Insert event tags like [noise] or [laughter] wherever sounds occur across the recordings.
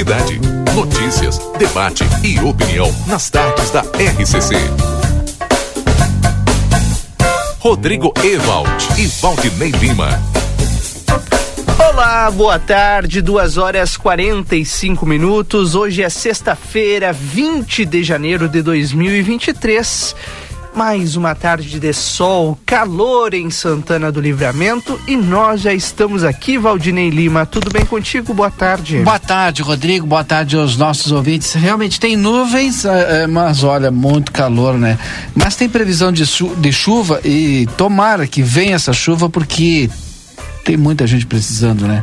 cidade. Notícias, debate e opinião nas tardes da RCC. Rodrigo Ewald e Valdinei Lima. Olá, boa tarde, 2 horas 45 minutos. Hoje é sexta-feira, 20 de janeiro de 2023. Mais uma tarde de sol, calor em Santana do Livramento e nós já estamos aqui, Valdinei Lima. Tudo bem contigo? Boa tarde. Boa tarde, Rodrigo. Boa tarde aos nossos ouvintes. Realmente tem nuvens, é, mas olha, muito calor, né? Mas tem previsão de, de chuva e tomara que venha essa chuva porque tem muita gente precisando, né?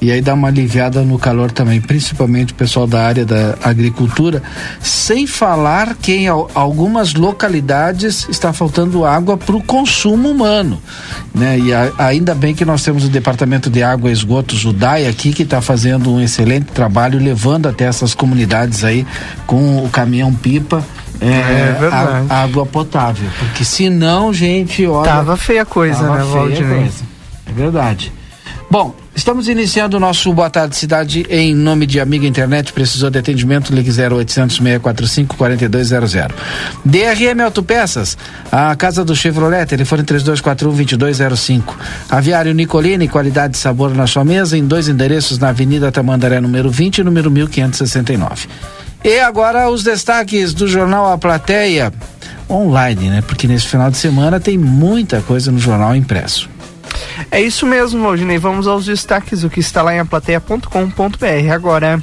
E aí dá uma aliviada no calor também, principalmente o pessoal da área da agricultura, sem falar que em algumas localidades está faltando água para o consumo humano, né? E a, ainda bem que nós temos o Departamento de Água e Esgotos, o DAI aqui, que está fazendo um excelente trabalho, levando até essas comunidades aí com o caminhão pipa é, é a, água potável. Porque senão, gente, olha. Tava feia a coisa, né, Valdinei? Coisa. Verdade. Bom, estamos iniciando o nosso Boa Tarde Cidade em nome de Amiga Internet. Precisou de atendimento? Ligue 0800 645 4200. DRM Autopeças, a casa do Chevrolet, telefone 3241 2205. Aviário Nicolini, qualidade e sabor na sua mesa, em dois endereços na Avenida Tamandaré, número 20 e número 1569. E agora os destaques do jornal A Plateia online, né? Porque nesse final de semana tem muita coisa no jornal impresso. É isso mesmo, Valdinei. Vamos aos destaques, o que está lá em aplateia.com.br agora.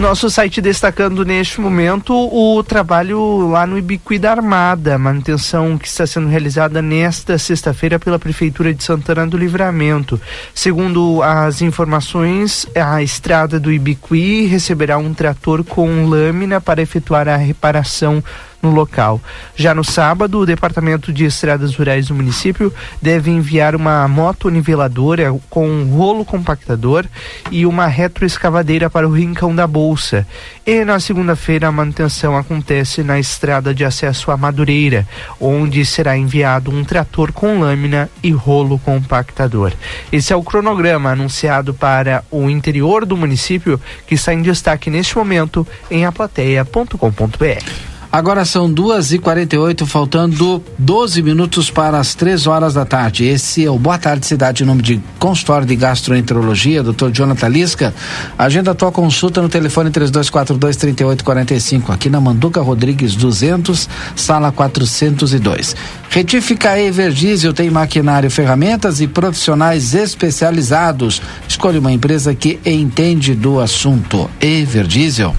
Nosso site destacando neste momento o trabalho lá no Ibiqui da Armada, manutenção que está sendo realizada nesta sexta-feira pela Prefeitura de Santana do Livramento. Segundo as informações, a estrada do Ibiqui receberá um trator com lâmina para efetuar a reparação no local. Já no sábado, o Departamento de Estradas Rurais do município deve enviar uma moto niveladora com um rolo compactador e uma retroescavadeira para o Rincão da Bolsa. E na segunda-feira, a manutenção acontece na estrada de acesso à Madureira, onde será enviado um trator com lâmina e rolo compactador. Esse é o cronograma anunciado para o interior do município que está em destaque neste momento em aplateia.com.br. Agora são duas e quarenta e oito, faltando 12 minutos para as três horas da tarde. Esse é o Boa Tarde Cidade, em nome de consultório de gastroenterologia, Dr. Jonathan Lisca. Agenda tua consulta no telefone três dois quatro dois trinta e oito quarenta e cinco, aqui na Manduca Rodrigues 200, sala 402. Retífica Everdiesel tem maquinário, ferramentas e profissionais especializados. Escolha uma empresa que entende do assunto. Everdiesel.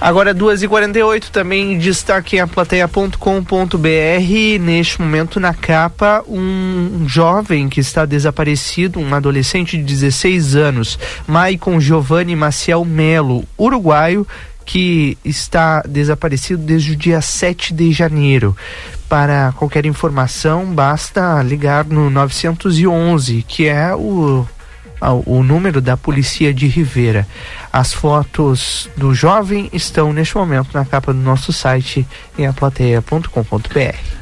Agora 2h48 também destaque em aplateia.com.br. Neste momento na capa, um jovem que está desaparecido, um adolescente de 16 anos, Maicon Giovanni Maciel Melo, uruguaio, que está desaparecido desde o dia 7 de janeiro. Para qualquer informação, basta ligar no 911, que é o o número da polícia de Rivera. As fotos do jovem estão neste momento na capa do nosso site em aplateia.com.br.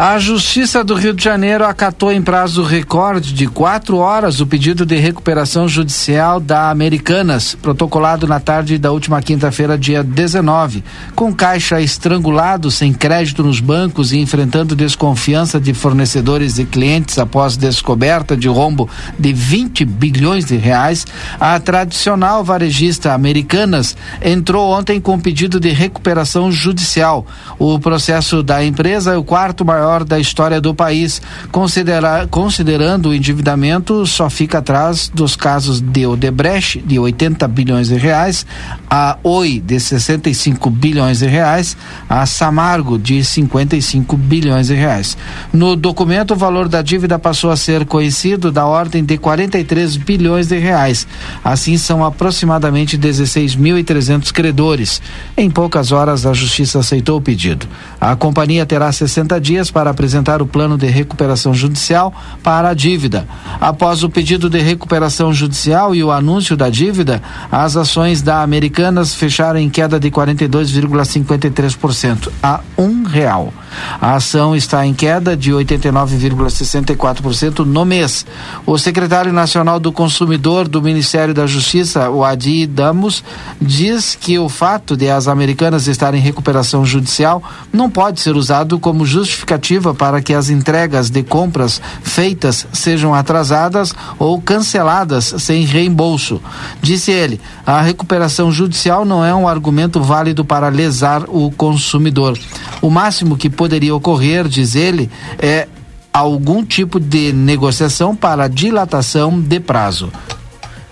A Justiça do Rio de Janeiro acatou em prazo recorde de quatro horas o pedido de recuperação judicial da Americanas, protocolado na tarde da última quinta-feira, dia 19. Com caixa estrangulado, sem crédito nos bancos e enfrentando desconfiança de fornecedores e clientes após descoberta de rombo de 20 bilhões de reais, a tradicional varejista Americanas entrou ontem com pedido de recuperação judicial. O processo da empresa é o quarto maior maior da história do país. Considera, considerando o endividamento, só fica atrás dos casos de Odebrecht, de 80 bilhões de reais, a Oi, de 65 bilhões de reais, a Samargo, de 55 bilhões de reais. No documento, o valor da dívida passou a ser conhecido da ordem de 43 bilhões de reais. Assim, são aproximadamente 16.300 credores. Em poucas horas, a Justiça aceitou o pedido. A companhia terá 60 dias para para apresentar o plano de recuperação judicial para a dívida. Após o pedido de recuperação judicial e o anúncio da dívida, as ações da Americanas fecharam em queda de 42,53% a um real. A ação está em queda de 89,64% no mês. O secretário nacional do consumidor do Ministério da Justiça, o Adi Damos, diz que o fato de as americanas estarem em recuperação judicial não pode ser usado como justificativa para que as entregas de compras feitas sejam atrasadas ou canceladas sem reembolso. Disse ele, a recuperação judicial não é um argumento válido para lesar o consumidor. O máximo que poderia ocorrer, diz ele, é algum tipo de negociação para dilatação de prazo.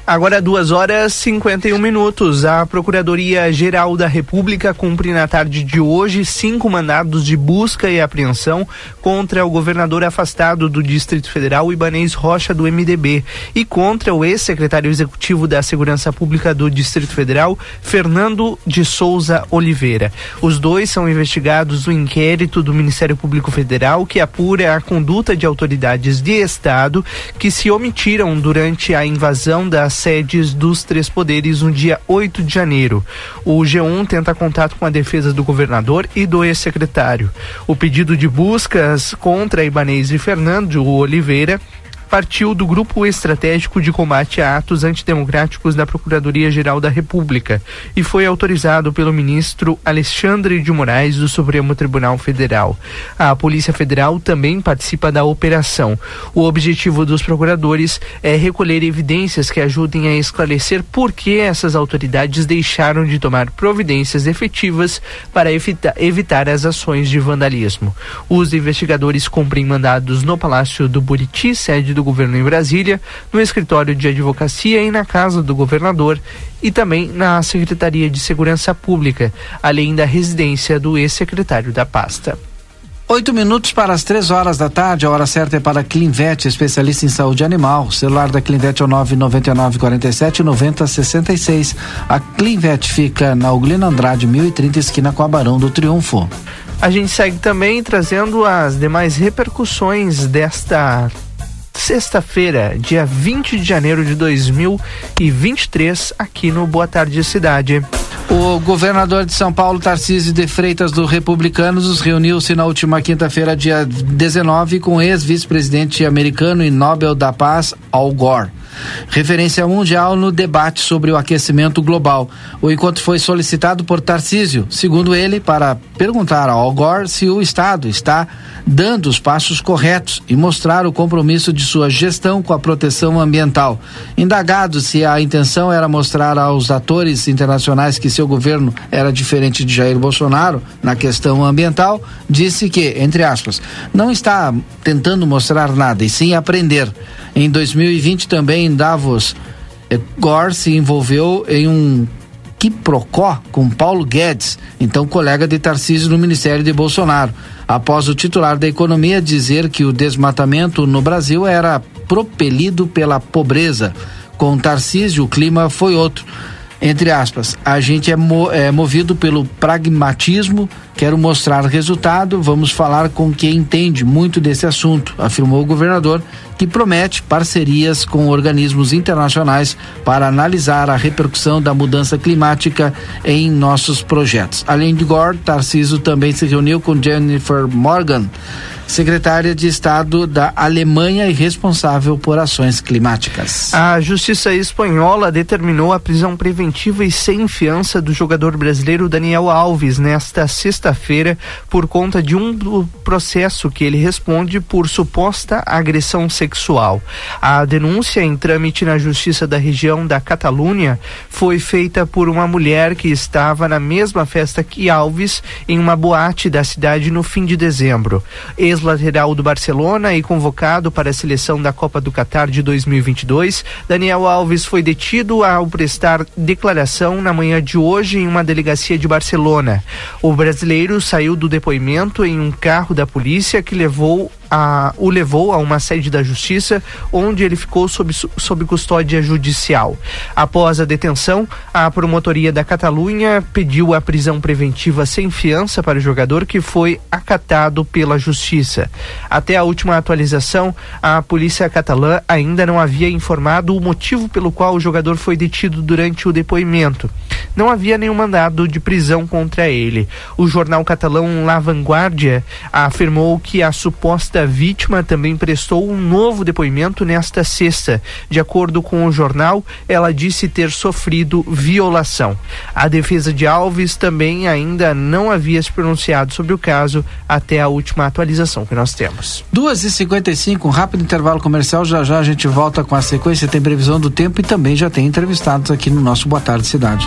Agora, duas horas e 51 minutos. A Procuradoria-Geral da República cumpre na tarde de hoje cinco mandados de busca e apreensão contra o governador afastado do Distrito Federal, Ibanês Rocha, do MDB, e contra o ex-secretário executivo da Segurança Pública do Distrito Federal, Fernando de Souza Oliveira. Os dois são investigados no inquérito do Ministério Público Federal que apura a conduta de autoridades de Estado que se omitiram durante a invasão das sedes dos três poderes no dia 8 de janeiro. O G1 tenta contato com a defesa do governador e do ex-secretário. O pedido de buscas contra Ibanez e Fernando Oliveira partiu do Grupo Estratégico de Combate a Atos Antidemocráticos da Procuradoria-Geral da República e foi autorizado pelo ministro Alexandre de Moraes do Supremo Tribunal Federal. A Polícia Federal também participa da operação. O objetivo dos procuradores é recolher evidências que ajudem a esclarecer por que essas autoridades deixaram de tomar providências efetivas para evitar, evitar as ações de vandalismo. Os investigadores cumprem mandados no Palácio do Buriti, sede do governo em Brasília, no escritório de advocacia e na casa do governador e também na Secretaria de Segurança Pública, além da residência do ex-secretário da pasta. Oito minutos para as três horas da tarde, a hora certa é para Clinvet, especialista em saúde animal. O celular da Clinvet é o 999 47 90 66. A Clinvet fica na Uglina Andrade, 1030, esquina com a Barão do Triunfo. A gente segue também trazendo as demais repercussões desta sexta-feira, dia 20 de janeiro de 2023, aqui no Boa Tarde Cidade. O governador de São Paulo, Tarcísio de Freitas, do Republicanos, reuniu-se na última quinta-feira, dia 19, com o ex-vice-presidente americano e Nobel da Paz, Al Gore referência mundial no debate sobre o aquecimento global. O encontro foi solicitado por Tarcísio, segundo ele, para perguntar ao Gore se o Estado está dando os passos corretos e mostrar o compromisso de sua gestão com a proteção ambiental. Indagado se a intenção era mostrar aos atores internacionais que seu governo era diferente de Jair Bolsonaro na questão ambiental, disse que, entre aspas, não está tentando mostrar nada e sim aprender. Em 2020 também em Davos, eh, Gore se envolveu em um quiprocó com Paulo Guedes, então colega de Tarcísio no Ministério de Bolsonaro, após o titular da economia dizer que o desmatamento no Brasil era propelido pela pobreza. Com Tarcísio, o clima foi outro entre aspas, a gente é, mo é, movido pelo pragmatismo, quero mostrar resultado, vamos falar com quem entende muito desse assunto, afirmou o governador, que promete parcerias com organismos internacionais para analisar a repercussão da mudança climática em nossos projetos. Além de Gore, Tarciso também se reuniu com Jennifer Morgan secretária de Estado da Alemanha e responsável por ações climáticas. A Justiça Espanhola determinou a prisão preventiva e sem fiança do jogador brasileiro Daniel Alves nesta sexta-feira por conta de um processo que ele responde por suposta agressão sexual. A denúncia em trâmite na Justiça da região da Catalunha foi feita por uma mulher que estava na mesma festa que Alves em uma boate da cidade no fim de dezembro ex-lateral do Barcelona e convocado para a seleção da Copa do Catar de 2022, Daniel Alves foi detido ao prestar declaração na manhã de hoje em uma delegacia de Barcelona. O brasileiro saiu do depoimento em um carro da polícia que levou a, o levou a uma sede da justiça, onde ele ficou sob, sob custódia judicial. Após a detenção, a promotoria da Catalunha pediu a prisão preventiva sem fiança para o jogador, que foi acatado pela justiça. Até a última atualização, a polícia catalã ainda não havia informado o motivo pelo qual o jogador foi detido durante o depoimento. Não havia nenhum mandado de prisão contra ele. O jornal catalão La Vanguardia afirmou que a suposta vítima também prestou um novo depoimento nesta sexta. De acordo com o jornal, ela disse ter sofrido violação. A defesa de Alves também ainda não havia se pronunciado sobre o caso até a última atualização que nós temos. 2h55, um rápido intervalo comercial. Já já a gente volta com a sequência. Tem previsão do tempo e também já tem entrevistados aqui no nosso Boa Tarde Cidade.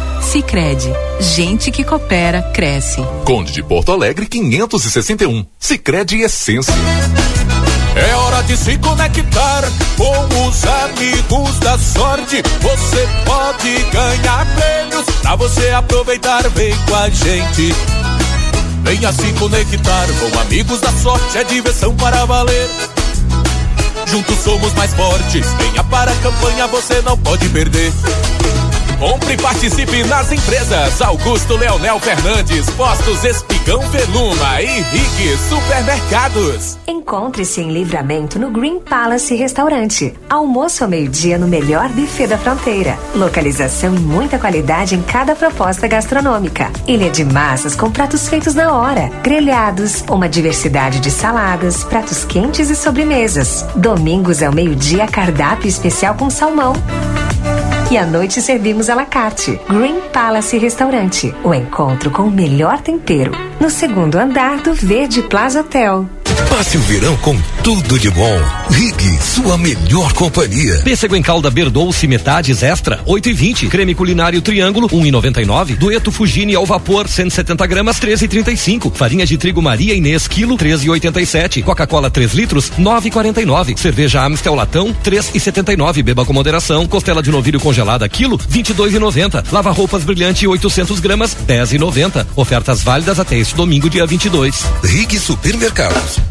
Sicredi, gente que coopera cresce. Conde de Porto Alegre 561. Sicredi Essência. É hora de se conectar com os amigos da sorte. Você pode ganhar prêmios pra você aproveitar. Vem com a gente. Venha se conectar com amigos da sorte. É diversão para valer. Juntos somos mais fortes. Venha para a campanha, você não pode perder. Compre e participe nas empresas Augusto Leonel Fernandes, Postos Espigão Veluma e Rig Supermercados. Encontre-se em livramento no Green Palace Restaurante. Almoço ao meio-dia no melhor buffet da fronteira. Localização e muita qualidade em cada proposta gastronômica. Ilha de massas com pratos feitos na hora, grelhados, uma diversidade de saladas, pratos quentes e sobremesas. Domingos ao meio-dia, cardápio especial com salmão. E à noite servimos à la carte. Green Palace Restaurante. O encontro com o melhor tempero. No segundo andar do Verde Plaza Hotel. Passe o verão com tudo de bom. Rig, sua melhor companhia. Pêssego em calda Berdouce metades extra, 8 e 20. Creme culinário triângulo, 1 e 99. Dueto Fugini ao vapor, 170 gramas, 13 e 35. Farinha de trigo Maria Inês, quilo, 13 e 87. Coca-Cola 3 litros, 9 e 49. Cerveja Amstel Latão, 3 e 79. Beba com moderação. Costela de novilho congelada, quilo, 22 e 90. Lava roupas brilhante, 800 gramas, 10 e 90. Ofertas válidas até este domingo, dia 22. Rig Supermercados.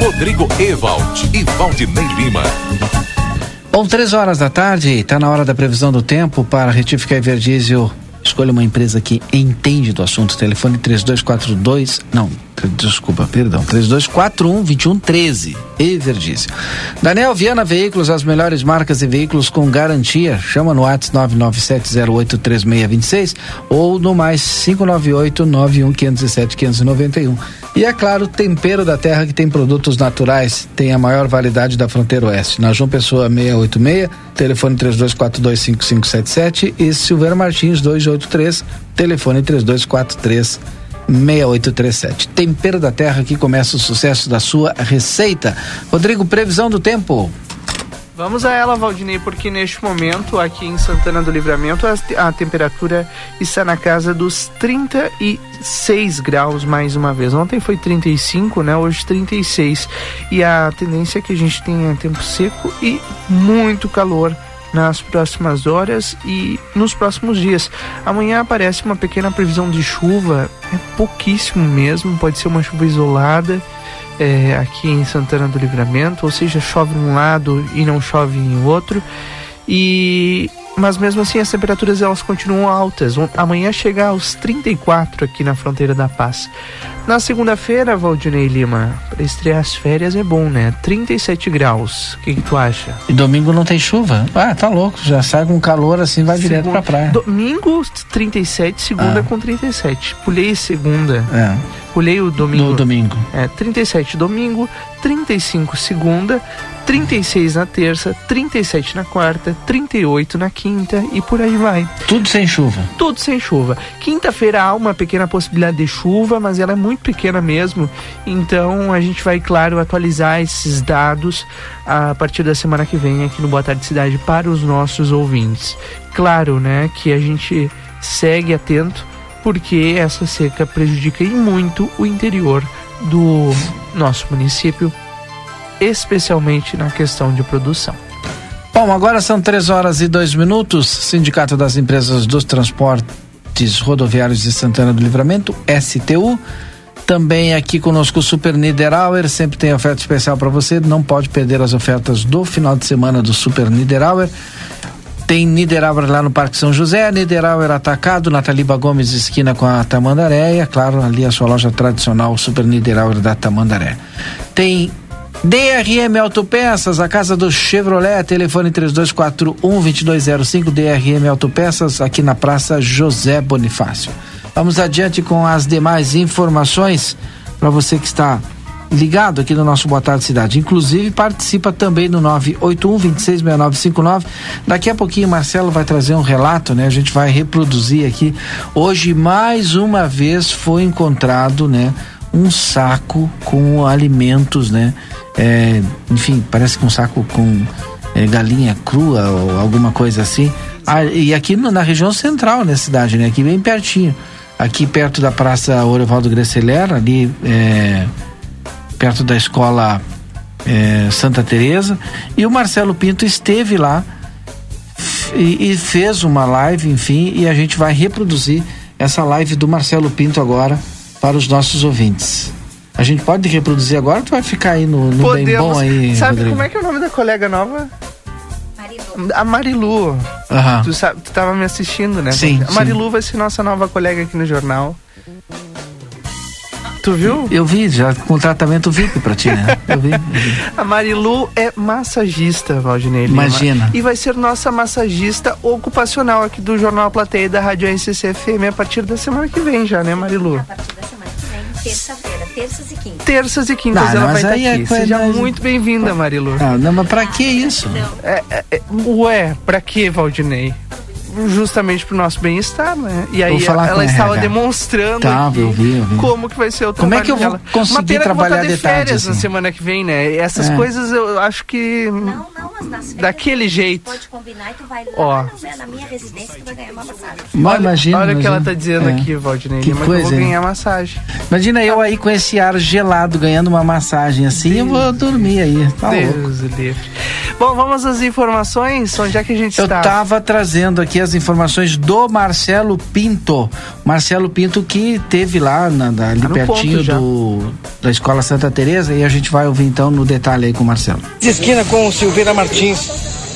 Rodrigo Ewald e Valdinei Lima. Bom, três horas da tarde, está na hora da previsão do tempo para retificar Everdiesel. Escolha uma empresa que entende do assunto. Telefone 3242. Não, desculpa, perdão. 3241 2113. Everdiesel. Daniel Viana Veículos, as melhores marcas e veículos com garantia. Chama no WhatsApp 997083626 ou no mais 598 91507 591. E é claro, Tempero da Terra, que tem produtos naturais, tem a maior variedade da fronteira oeste. Na João Pessoa 686, telefone 32425577 e Silveira Martins 283, telefone 3243 6837. Tempero da Terra que começa o sucesso da sua receita. Rodrigo, previsão do tempo. Vamos a ela, Valdinei, porque neste momento, aqui em Santana do Livramento, a, a, temperatura está na casa dos 36 graus mais uma vez. Ontem foi 35, né? Hoje 36. E a tendência é que a gente tenha tempo seco e muito calor nas próximas horas e nos próximos dias. Amanhã aparece uma pequena previsão de chuva, é pouquíssimo mesmo, pode ser uma chuva isolada é, aqui em Santana do Livramento, ou seja, chove um lado e não chove em outro. E mas mesmo assim as temperaturas elas continuam altas. Amanhã chega aos 34 aqui na fronteira da Paz. Na segunda-feira, Valdinei Lima, para estrear as férias é bom, né? 37 graus. O que, que, tu acha? E domingo não tem chuva? Ah, tá louco. Já sai com calor assim, vai direto pra praia. Domingo 37, segunda ah. com 37. Pulei segunda. É. Pulei o domingo. No domingo. É, 37 domingo, 35 segunda, 36 na terça, 37 na quarta, 38 na quinta e por aí vai. Tudo sem chuva. Tudo sem chuva. Quinta-feira há uma pequena possibilidade de chuva, mas ela é muito pequena mesmo. Então a gente vai, claro, atualizar esses dados a partir da semana que vem aqui no Boa Tarde Cidade para os nossos ouvintes. Claro, né, que a gente segue atento porque essa seca prejudica muito o interior do nosso município especialmente na questão de produção. Bom, agora são três horas e dois minutos. Sindicato das Empresas dos Transportes Rodoviários de Santana do Livramento, STU. Também aqui conosco o Super Niederauer, sempre tem oferta especial para você, não pode perder as ofertas do final de semana do Super Niederauer. Tem Niederauer lá no Parque São José, Niederauer Atacado, Nataliba Gomes esquina com a Tamandaré, e é claro, ali a sua loja tradicional, Super Niederauer da Tamandaré. Tem DRM Autopeças, a casa do Chevrolet, telefone 3241-2205, DRM Autopeças, aqui na Praça José Bonifácio. Vamos adiante com as demais informações para você que está ligado aqui no nosso Boa Tarde Cidade. Inclusive, participa também no 981-266959. Daqui a pouquinho, Marcelo vai trazer um relato, né? A gente vai reproduzir aqui. Hoje, mais uma vez, foi encontrado, né? Um saco com alimentos, né? é, enfim, parece que um saco com é, galinha crua ou alguma coisa assim. Ah, e aqui na região central da cidade, né? Aqui bem pertinho. Aqui perto da Praça Orovaldo Greceler, ali é, perto da escola é, Santa Teresa e o Marcelo Pinto esteve lá e, e, fez uma live, enfim, e a gente vai reproduzir essa live do Marcelo Pinto agora para os nossos ouvintes. A gente pode reproduzir agora ou tu vai ficar aí no, no bem bom aí? Sabe Rodrigo? como é que é o nome da colega nova? Marilu. A Marilu. Uhum. Tu, sabe, tu tava me assistindo, né? Sim. A Marilu sim. vai ser nossa nova colega aqui no jornal. Tu viu? Eu vi, já com tratamento VIP pra ti, né? Eu vi. Eu [laughs] vi. A Marilu é massagista, Valdinei. Imagina. E vai ser nossa massagista ocupacional aqui do Jornal Plateia da Rádio NCCFM a partir da semana que vem já, né, Marilu? A partir da semana que vem, terça-feira, terças e quintas. Terças e quintas Não, ela vai estar aí aqui. é Seja muito bem-vinda, Marilu. Ah, não, mas pra que isso? É, é, é, ué, pra que, Valdinei? Justamente pro nosso bem-estar, né? E aí ela com a estava RH. demonstrando aqui eu vi, eu vi. como que vai ser o Como trabalho é que eu vou dela. conseguir que eu trabalhar vou estar de férias tarde, na assim? semana que vem, né? Essas É. coisas eu acho que Não, não, mas nas daquele jeito. pode combinar e tu vai lá Ó. na, na minha residência e tu vai ganhar uma massagem. Mas imagina. Olha o que ela tá dizendo É. aqui, Valdinei. Que Lima, que eu vou coisa, ganhar massagem. Imagina eu aí com esse ar gelado ganhando uma massagem assim, eu vou dormir aí. Tá louco. Deus o livre. Bom, vamos às informações. Onde é que a gente Eu está? tava trazendo aqui as informações do Marcelo Pinto. Marcelo Pinto que teve lá na, na- ali Tá pertinho do, da Escola Santa Teresa e a gente vai ouvir então no detalhe aí com o Marcelo. Esquina com o Silveira Martins.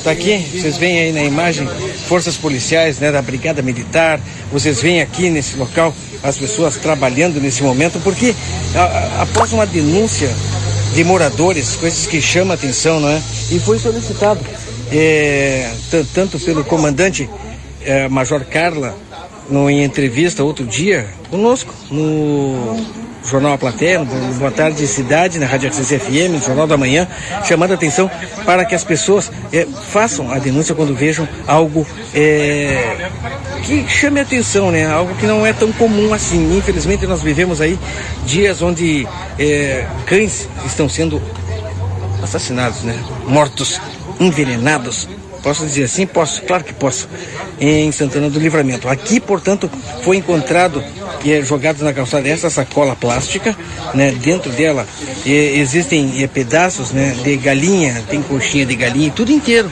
Tá aqui, vocês veem aí na imagem, forças policiais, né, da Brigada Militar. Vocês veem aqui nesse local as pessoas trabalhando nesse momento, porque a- a- após uma denúncia de moradores, coisas que chamam a atenção, não é? E foi solicitado é, tan- tanto pelo comandante é, Major Carla, em entrevista outro dia, conosco, no Jornal A Plateia, no Boa Tarde Cidade, na Rádio Access FM, no Jornal da Manhã, chamando a atenção para que as pessoas eh, façam a denúncia quando vejam algo eh, que chame a atenção, né? Algo que não é tão comum assim. Infelizmente nós vivemos aí dias onde eh, cães estão sendo assassinados, né? Mortos, envenenados. Posso dizer assim? Posso, claro que posso. Em Santana do Livramento. Aqui, portanto, foi encontrado é, jogado na calçada essa sacola plástica, né? Dentro dela é, existem é, pedaços, né? De galinha, tem coxinha de galinha, tudo inteiro.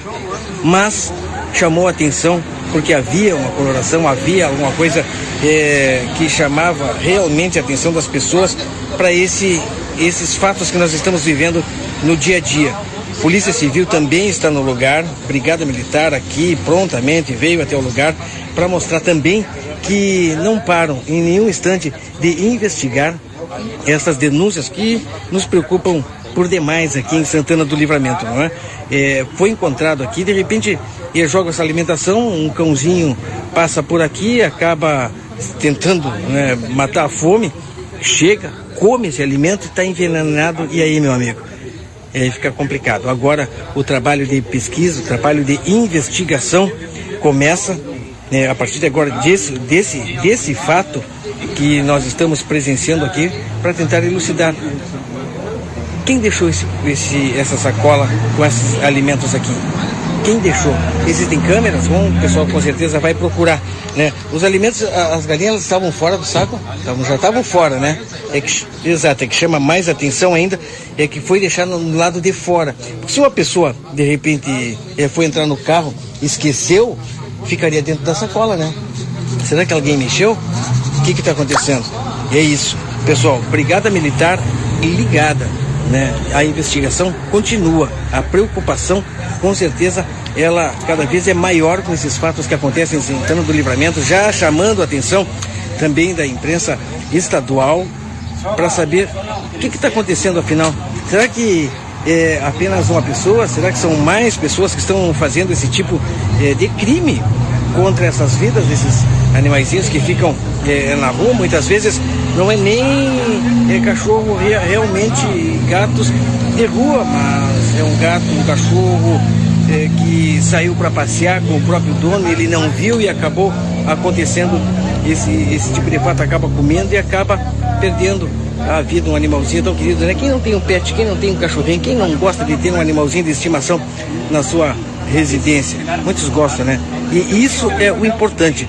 Mas chamou a atenção porque havia uma coloração, havia alguma coisa é, que chamava realmente a atenção das pessoas para esse, esses fatos que nós estamos vivendo no dia a dia. Polícia Civil também está no lugar, Brigada Militar aqui prontamente veio até o lugar para mostrar também que não param em nenhum instante de investigar essas denúncias que nos preocupam por demais aqui em Santana do Livramento, não é? é foi encontrado aqui, de repente, ele joga essa alimentação, um cãozinho passa por aqui, acaba tentando né, matar a fome, chega, come esse alimento e está envenenado, e aí, meu amigo? É, fica complicado. Agora, o trabalho de pesquisa, o trabalho de investigação começa né, a partir de agora desse, desse, desse fato que nós estamos presenciando aqui para tentar elucidar quem deixou esse, esse, essa sacola com esses alimentos aqui? Quem deixou? Existem câmeras? Bom, o pessoal com certeza vai procurar, né? Os alimentos, as galinhas estavam fora do saco? Tavam, já estavam fora, né? É que, exato, é que chama mais atenção ainda é que foi deixado no lado de fora. Porque se uma pessoa, de repente, é, foi entrar no carro, esqueceu, ficaria dentro da sacola, né? Será que alguém mexeu? O que está acontecendo? É isso. Pessoal, Brigada Militar ligada né? A investigação continua. A preocupação, com certeza, ela cada vez é maior com esses fatos que acontecem em Santana do Livramento, já chamando a atenção também da imprensa estadual para saber o que está acontecendo afinal. Será que é apenas uma pessoa? Será que são mais pessoas que estão fazendo esse tipo é, de crime contra essas vidas desses animaizinhos que ficam é, na rua? Muitas vezes não é nem é cachorro realmente gatos de rua, mas é um gato, um cachorro é, que saiu para passear com o próprio dono, ele não viu e acabou acontecendo esse, esse tipo de fato, acaba comendo e acaba perdendo a vida um animalzinho tão querido, né? Quem não tem um pet, quem não tem um cachorrinho, quem não gosta de ter um animalzinho de estimação na sua residência? Muitos gostam, né? E isso é o importante.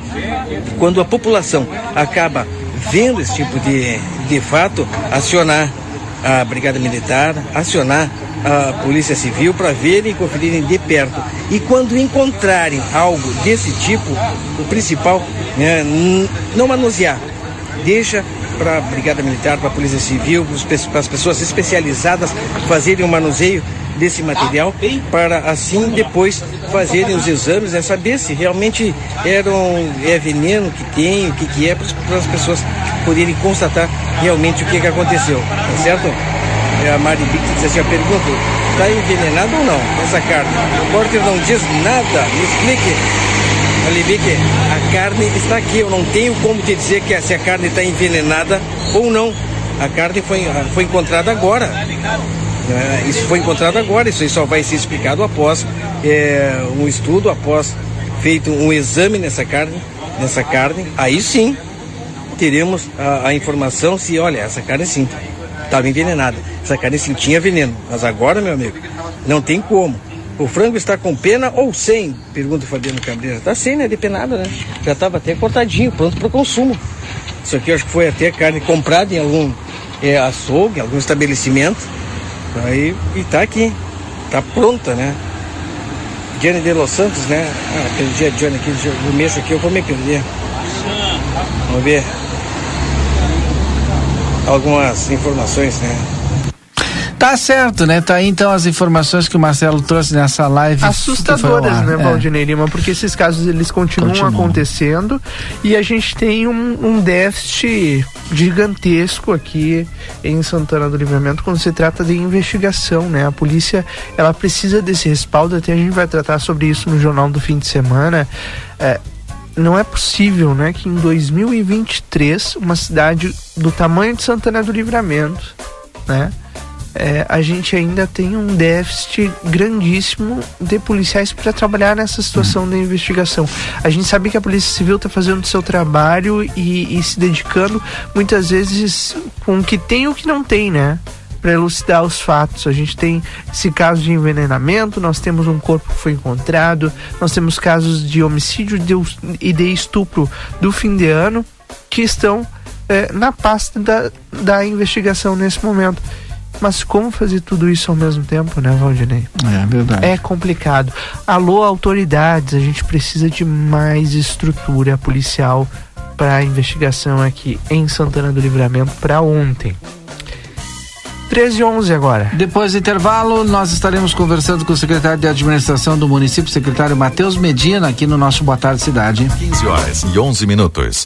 Quando a população acaba vendo esse tipo de, de fato, acionar a Brigada Militar, acionar a Polícia Civil para verem e conferirem de perto. E quando encontrarem algo desse tipo, o principal, né, não manusear, deixa para a Brigada Militar, para a Polícia Civil, para as pessoas especializadas fazerem o um manuseio desse material para assim depois fazerem os exames, é saber se realmente eram, é veneno que tem, o que, que é, para as pessoas poderem constatar realmente o que, que aconteceu, tá certo? É a Mari Bic diz assim, a pergunta, está envenenado ou não essa carne? O Porter não diz nada, me explique. Alibique, a carne está aqui, eu não tenho como te dizer que se a carne está envenenada ou não. A carne foi, foi encontrada agora. É, isso foi encontrado agora, isso aí só vai ser explicado após é, um estudo, após feito um exame nessa carne, nessa carne, aí sim teremos a, a informação se, olha, essa carne sim estava envenenada, essa carne sim tinha veneno, mas agora, meu amigo, não tem como. O frango está com pena ou sem? Pergunta o Fabiano Cabreira. Está sem, né? Depenado, né? Já estava até cortadinho, pronto para consumo. Isso aqui eu acho que foi até carne comprada em algum é, açougue, algum estabelecimento. Aí, e tá aqui, tá pronta, né? Jenny de Los Santos, né? Ah, perdi a Johnny aqui, eu mexo aqui, eu vou me perder. Vamos ver algumas informações, né? Tá certo, né? Tá aí então as informações que o Marcelo trouxe nessa live. Assustadoras, né, é. Valdir Lima? Porque esses casos eles continuam, continuam. acontecendo e a gente tem um, um, déficit gigantesco aqui em Santana do Livramento quando se trata de investigação, né? A polícia ela precisa desse respaldo, até a gente vai tratar sobre isso no jornal do fim de semana. É, não é possível, né, que em 2023 uma cidade do tamanho de Santana do Livramento, né, é, a gente ainda tem um déficit grandíssimo de policiais para trabalhar nessa situação da investigação. A gente sabe que a Polícia Civil está fazendo o seu trabalho e, e se dedicando muitas vezes com o que tem e o que não tem, né? para elucidar os fatos. A gente tem esse caso de envenenamento, nós temos um corpo que foi encontrado, nós temos casos de homicídio e de estupro do fim de ano que estão é, na pasta da, da investigação nesse momento. Mas como fazer tudo isso ao mesmo tempo, né, Valdinei? É verdade. É complicado. Alô, autoridades, a gente precisa de mais estrutura policial para a investigação aqui em Santana do Livramento para ontem. 13 e 11 agora. Depois do intervalo, nós estaremos conversando com o secretário de administração do município, secretário Matheus Medina, aqui no nosso Boa Tarde Cidade. 15 horas e 11 minutos.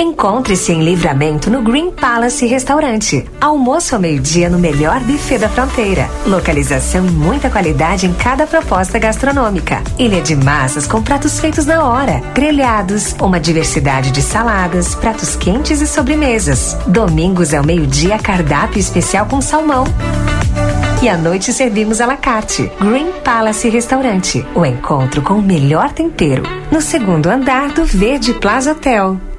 Encontre-se em Livramento no Green Palace Restaurante. Almoço ao meio-dia no melhor buffet da fronteira. Localização e muita qualidade em cada proposta gastronômica. Ilha de massas com pratos feitos na hora. Grelhados, uma diversidade de saladas, pratos quentes e sobremesas. Domingos ao meio-dia cardápio especial com salmão. E à noite servimos à la carte. Green Palace Restaurante. O encontro com o melhor tempero. No segundo andar do Verde Plaza Hotel.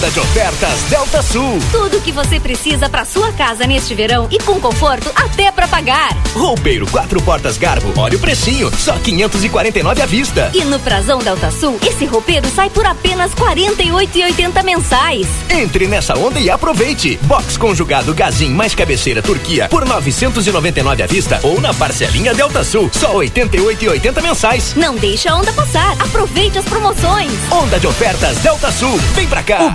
Onda de ofertas Delta Sul. Tudo o que você precisa para sua casa neste verão e com conforto até para pagar. Roupeiro quatro portas Garbo, olha o precinho, só 549 à vista. E no Prazão Delta Sul, esse roupeiro sai por apenas 48,80 mensais. Entre nessa onda e aproveite. Box conjugado Gazin mais cabeceira Turquia por 999 à vista ou na parcelinha Delta Sul, só 88,80 mensais. Não deixe a onda passar. Aproveite as promoções. Onda de ofertas Delta Sul. Vem pra cá. O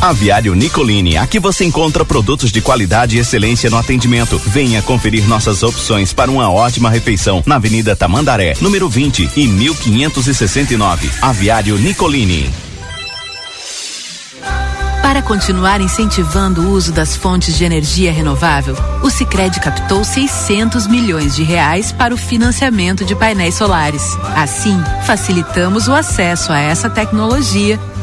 Aviário Nicolini, aqui você encontra produtos de qualidade e excelência no atendimento. Venha conferir nossas opções para uma ótima refeição na Avenida Tamandaré, número 20 e 1569. Aviário Nicolini. Para continuar incentivando o uso das fontes de energia renovável, o Sicredi captou 600 milhões de reais para o financiamento de painéis solares. Assim, facilitamos o acesso a essa tecnologia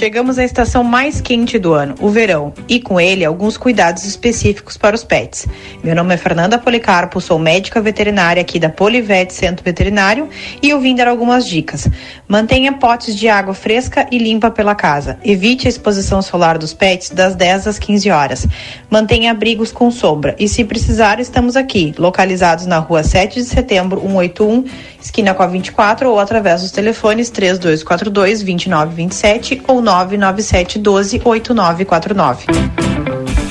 Chegamos à estação mais quente do ano, o verão, e com ele alguns cuidados específicos para os pets. Meu nome é Fernanda Policarpo, sou médica veterinária aqui da Polivete Centro Veterinário e eu vim dar algumas dicas. Mantenha potes de água fresca e limpa pela casa. Evite a exposição solar dos pets das 10 às 15 horas. Mantenha abrigos com sombra e se precisar, estamos aqui, localizados na rua 7 de setembro 181, esquina com a 24 ou através dos telefones 3242 2927 ou 997 12 8949.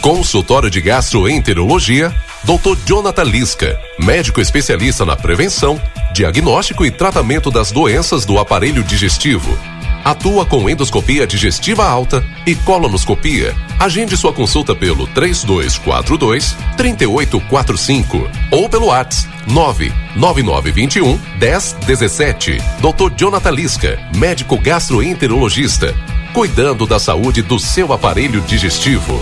Com consultório de gastroenterologia, Dr. Jonathan Lisca, médico especialista na prevenção, diagnóstico e tratamento das doenças do aparelho digestivo. Atua com endoscopia digestiva alta e colonoscopia. Agende sua consulta pelo 3242 3845 ou pelo WhatsApp 99921 1017. Dr. Jonathan Lisca, médico gastroenterologista, cuidando da saúde do seu aparelho digestivo.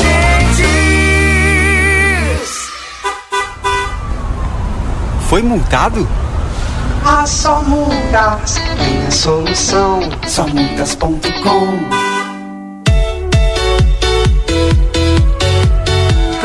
Foi multado? Ah, só multas tem a solução. Só multas.com.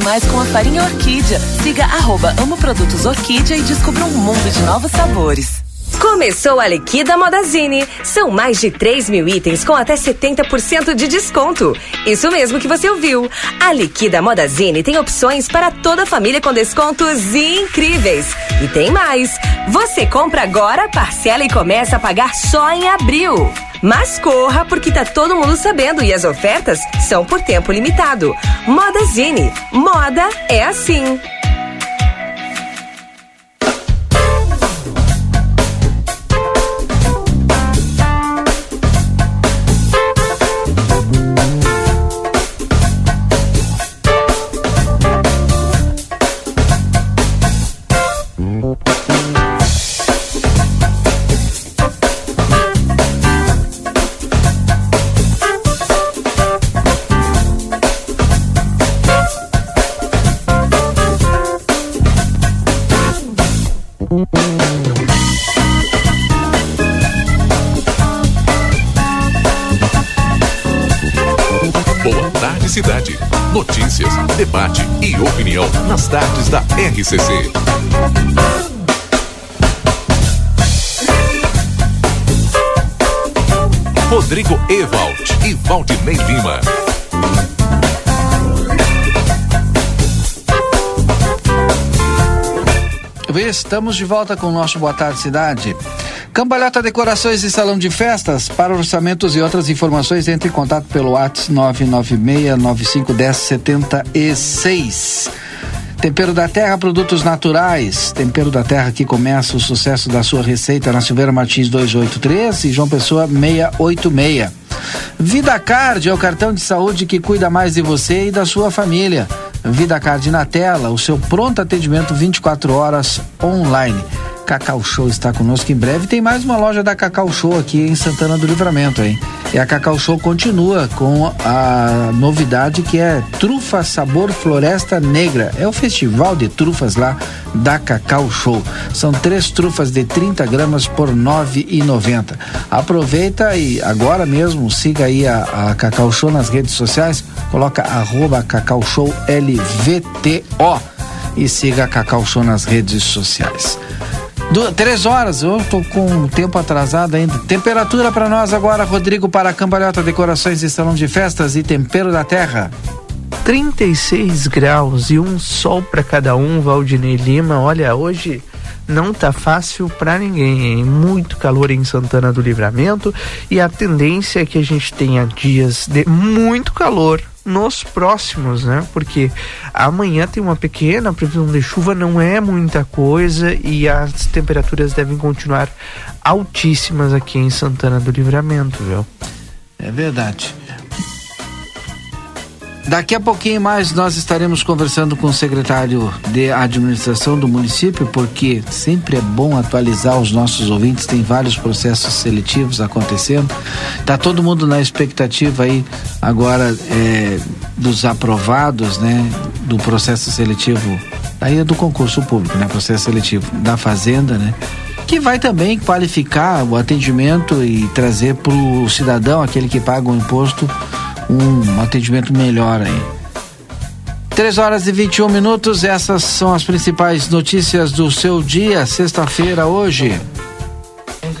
Mais com a farinha Orquídea. Siga arroba Amo Produtos Orquídea e descubra um mundo de novos sabores. Começou a Liquida Modazine. São mais de 3 mil itens com até 70% de desconto. Isso mesmo que você ouviu. A Liquida Modazine tem opções para toda a família com descontos incríveis. E tem mais. Você compra agora, parcela e começa a pagar só em abril. Mas corra, porque tá todo mundo sabendo e as ofertas são por tempo limitado. Modazine. Moda é assim. Rodrigo Ewald e Valdinei Lima. Estamos de volta com o nosso Boa Tarde Cidade. Cambalhota Decorações e Salão de Festas. Para orçamentos e outras informações, entre em contato pelo WhatsApp 996-9510-76. Tempero da Terra, produtos naturais. Tempero da Terra que começa o sucesso da sua receita na Silveira Martins 283 e João Pessoa 686. Vida Card é o cartão de saúde que cuida mais de você e da sua família. Vida Card na tela, o seu pronto atendimento 24 horas online. Cacau Show está conosco em breve. Tem mais uma loja da Cacau Show aqui em Santana do Livramento, hein? E a Cacau Show continua com a novidade que é Trufa Sabor Floresta Negra. É o festival de trufas lá da Cacau Show. São três trufas de 30 gramas por R$ 9,90. Aproveita e agora mesmo siga aí a, a Cacau Show nas redes sociais. Coloca arroba Cacau Show LVTO e siga a Cacau Show nas redes sociais. Três horas, eu tô com o tempo atrasado ainda. Temperatura para nós agora, Rodrigo, para Cambalhota Decorações e Salão de Festas e Tempero da Terra. 36 graus e um sol para cada um, Valdinei Lima. Olha, hoje não tá fácil para ninguém, hein? Muito calor em Santana do Livramento e a tendência é que a gente tenha dias de muito calor nos próximos, né? Porque amanhã tem uma pequena previsão de chuva, não é muita coisa e as temperaturas devem continuar altíssimas aqui em Santana do Livramento, viu? É verdade. Daqui a pouquinho mais nós estaremos conversando com o secretário de administração do município, porque sempre é bom atualizar os nossos ouvintes, tem vários processos seletivos acontecendo. Tá todo mundo na expectativa aí agora é, dos aprovados, né? Do processo seletivo, aí é do concurso público, né? Processo seletivo da Fazenda, né? que vai também qualificar o atendimento e trazer para o cidadão, aquele que paga o imposto, um atendimento melhor aí. 3 horas e 21 minutos, essas são as principais notícias do seu dia, sexta-feira, hoje.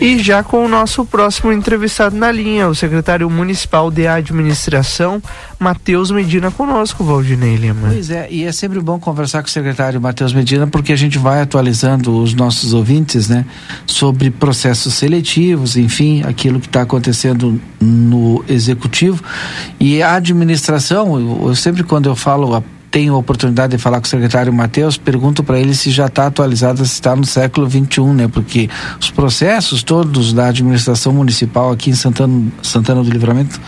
E já com o nosso próximo entrevistado na linha, o secretário municipal de administração, Matheus Medina, conosco, Valdinei Lima. Pois é, e é sempre bom conversar com o secretário Matheus Medina, porque a gente vai atualizando os nossos ouvintes, né, sobre processos seletivos, enfim, aquilo que está acontecendo no executivo. E a administração, eu, sempre quando eu falo a tenho a oportunidade de falar com o secretário Matheus, pergunto para ele se já está atualizada, se está no século 21, né? Porque os processos todos da administração municipal aqui em Santana, Santana do Livramento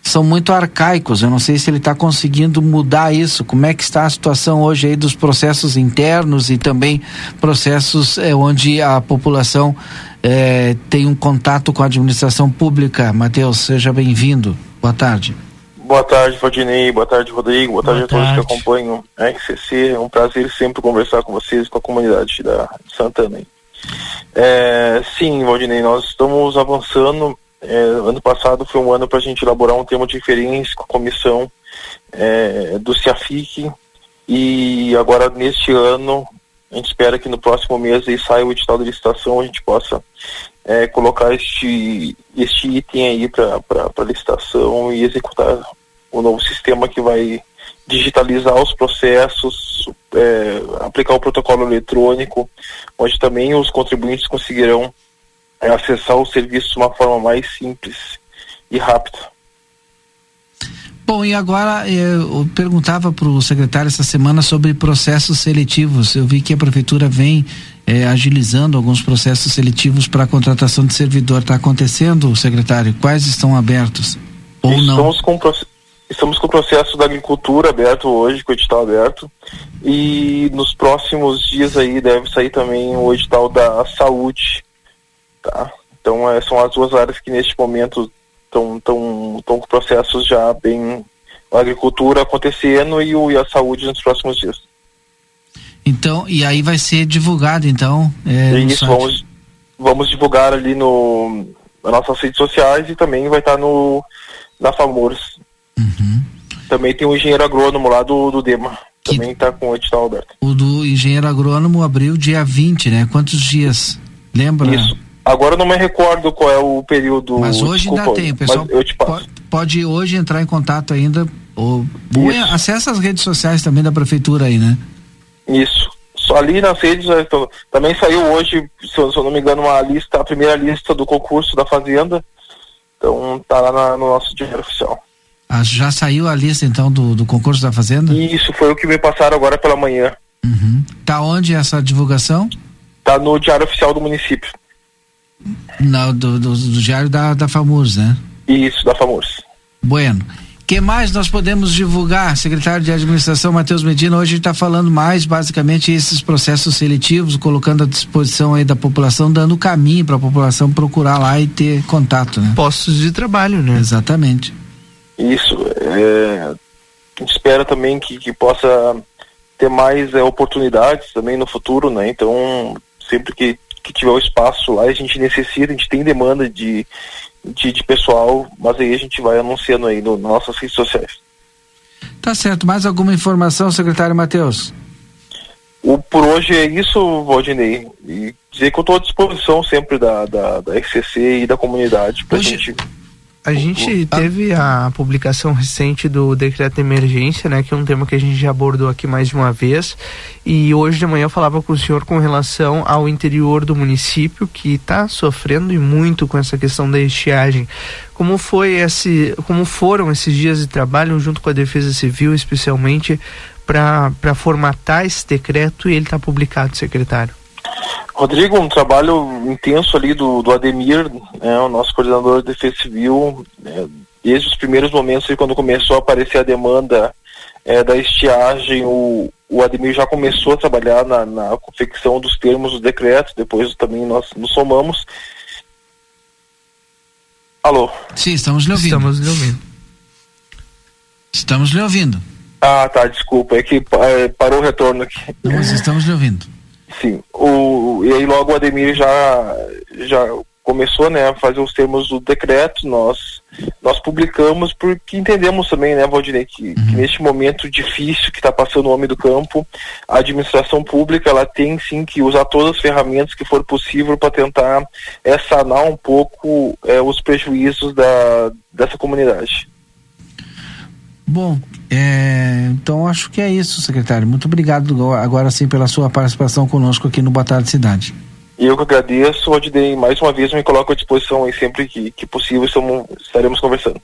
são muito arcaicos. Eu não sei se ele está conseguindo mudar isso. Como é que está a situação hoje aí dos processos internos e também processos eh, onde a população eh, tem um contato com a administração pública? Matheus, seja bem-vindo. Boa tarde. Boa tarde, Valdinei. Boa tarde, Rodrigo. Boa tarde Boa a todos tarde. que acompanham a RCC. É um prazer sempre conversar com vocês e com a comunidade da Santana. É, sim, Valdinei, nós estamos avançando. É, ano passado foi um ano para a gente elaborar um tema de referência com a comissão é, do CIAFIC e agora neste ano a gente espera que no próximo mês aí saia o edital de licitação a gente possa é, colocar este, este item aí para licitação e executar o novo sistema que vai digitalizar os processos, é, aplicar o protocolo eletrônico, onde também os contribuintes conseguirão é, acessar o serviço de uma forma mais simples e rápida. Bom, e agora eh, eu perguntava para o secretário essa semana sobre processos seletivos. Eu vi que a prefeitura vem eh, agilizando alguns processos seletivos para a contratação de servidor. Está acontecendo, secretário? Quais estão abertos? Ou não? Estamos com, o proce- estamos com o processo da agricultura aberto hoje, com o edital aberto, e nos próximos dias aí deve sair também o edital da saúde, tá? Então eh, são as duas áreas que neste momento estão tão, tão com processos já bem a agricultura acontecendo e, o, e a saúde nos próximos dias. Então, e aí vai ser divulgado, então, no isso vamos, vamos divulgar ali no nas nossas redes sociais e também vai estar no na Famores. Uhum. Também tem o engenheiro agrônomo lá do, do Dema. Também está com o edital aberto. O do engenheiro agrônomo abriu dia 20, né? Quantos dias? Lembra? Isso. Agora eu não me recordo qual é o período. Mas hoje desculpa, ainda tem, o pessoal eu te passo. pode, pode hoje entrar em contato ainda. Ou, acessa as redes sociais também da prefeitura aí, né? Isso. Só ali nas redes então, também saiu hoje, se eu, se eu não me engano, uma lista, a primeira lista do concurso da Fazenda. Então tá lá na- no nosso diário oficial. Ah, já saiu a lista então do, do concurso da Fazenda? Isso foi o que me passaram agora pela manhã. Tá onde essa divulgação? Tá no diário oficial do município. Na, do, do, do diário da, da FAMURS, né? Isso, da Famores. Bueno. que mais nós podemos divulgar? Secretário de Administração Matheus Medina hoje está falando mais basicamente esses processos seletivos, colocando à disposição aí da população, dando caminho para a população procurar lá e ter contato, né? Postos de trabalho, né? Exatamente. Isso. É, a gente espera também que, que possa ter mais é, oportunidades também no futuro, né? Então, sempre que, que tiver o espaço lá, a gente necessita, a gente tem demanda de, de, de pessoal, mas aí a gente vai anunciando aí no, nas nossas redes sociais. Tá certo. Mais alguma informação, secretário Matheus? O, por hoje é isso, Valdinei. E dizer que eu estou à disposição sempre da, da, da RCC e da comunidade para a gente A gente teve a publicação recente do decreto de emergência, né, que é um tema que a gente já abordou aqui mais de uma vez. E hoje de manhã eu falava com o senhor com relação ao interior do município, que está sofrendo e muito com essa questão da estiagem. Como foi esse, como foram esses dias de trabalho junto com a Defesa Civil, especialmente para formatar esse decreto e ele está publicado, secretário? Rodrigo, um trabalho intenso ali do, do Ademir, né, o nosso coordenador de defesa civil, né, desde os primeiros momentos, quando começou a aparecer a demanda é, da estiagem, o, o Ademir já começou a trabalhar na, na confecção dos termos do decreto, depois também nós nos somamos. Alô? Sim, estamos lhe ouvindo. Estamos lhe ouvindo. Estamos lhe ouvindo. Ah, tá, desculpa, é que é, parou o retorno aqui. Não, mas estamos lhe ouvindo. Sim, o, e aí logo o Ademir já, já começou né, a fazer os termos do decreto, nós, nós publicamos porque entendemos também, né, Valdinei, que, que neste momento difícil que está passando o homem do campo, a administração pública ela tem sim que usar todas as ferramentas que for possível para tentar é, sanar um pouco é, os prejuízos da, dessa comunidade. Bom, é, então acho que é isso, secretário. Muito obrigado agora sim pela sua participação conosco aqui no Boa Tarde Cidade. Eu que agradeço, Odidei, mais uma vez me coloco à disposição e sempre que, que possível estamos, estaremos conversando.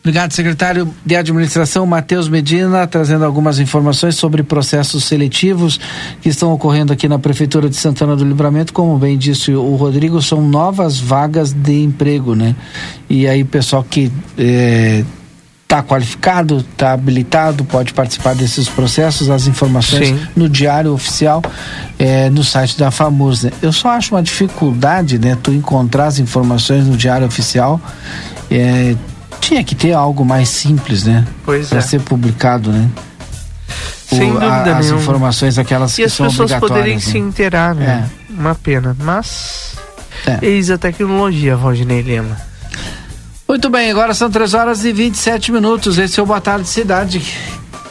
Obrigado, secretário de Administração Matheus Medina, trazendo algumas informações sobre processos seletivos que estão ocorrendo aqui na Prefeitura de Santana do Livramento. Como bem disse o Rodrigo, são novas vagas de emprego, né? E aí, pessoal que eh, está qualificado, está habilitado, pode participar desses processos, as informações Sim. no diário oficial, eh, no site da FAMUS. Né? Eu só acho uma dificuldade, né, tu encontrar as informações no diário oficial. eh, tinha que ter algo mais simples, né? Pois Para é. ser publicado, né? Sem O- dúvida As nenhuma. informações, aquelas E que as são pessoas obrigatórias. poderem né? se inteirar, né? Uma pena. Mas. É. Eis a tecnologia, Valdinei Lema. Muito bem, agora são 3 horas e 27 minutos. Esse é o Boa Tarde Cidade.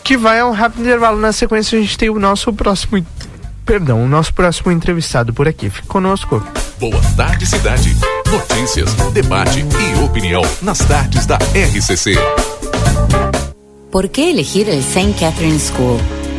Que vai a um rápido intervalo. Na sequência, a gente tem o nosso próximo. Perdão, o nosso próximo entrevistado por aqui. Fique conosco. Boa tarde, cidade. Notícias, debate e opinião nas tardes da RCC. ¿Por qué elegir el St. Catherine School?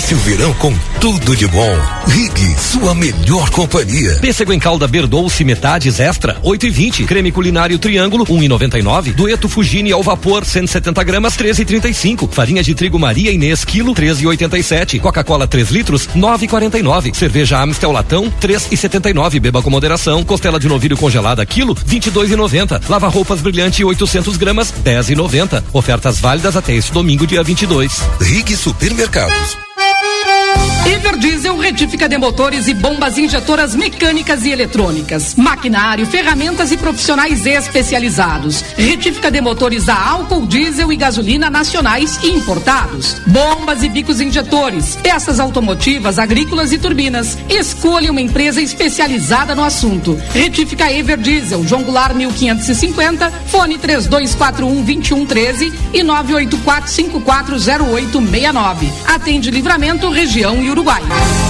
Passe o verão com tudo de bom. Rig, sua melhor companhia. Pêssego em calda Berdouce metades extra, 8 e 20. Creme culinário triângulo, 1 e 99. Dueto Fugini ao vapor, 170 gramas, 13 e 35. Farinha de trigo Maria Inês, quilo, 13 e 87. Coca-Cola 3 litros, 9 e 49. Cerveja Amstel Latão, 3 e 79. Beba com moderação. Costela de novilho congelada, quilo, 22 e 90. Lava roupas brilhante, 800 gramas, 10 e 90. Ofertas válidas até este domingo, dia 22. Rig Supermercados. Everdiesel retífica de motores e bombas injetoras mecânicas e eletrônicas, maquinário, ferramentas e profissionais especializados. Retífica de motores a álcool, diesel e gasolina nacionais e importados. Bombas e bicos injetores, peças automotivas, agrícolas e turbinas. Escolha uma empresa especializada no assunto. Retífica Everdiesel, João Goulart 1550, fone 3241 2113 e 984540869. Atende Livramento, região e Uruguai. 不管。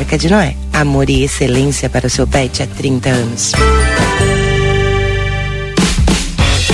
Arca de Noé. Amor e excelência para o seu pet há 30 anos.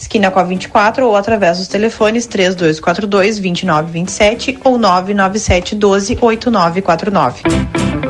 esquina com a 24 ou através dos telefones 3242 2927 ou 997 12 8949.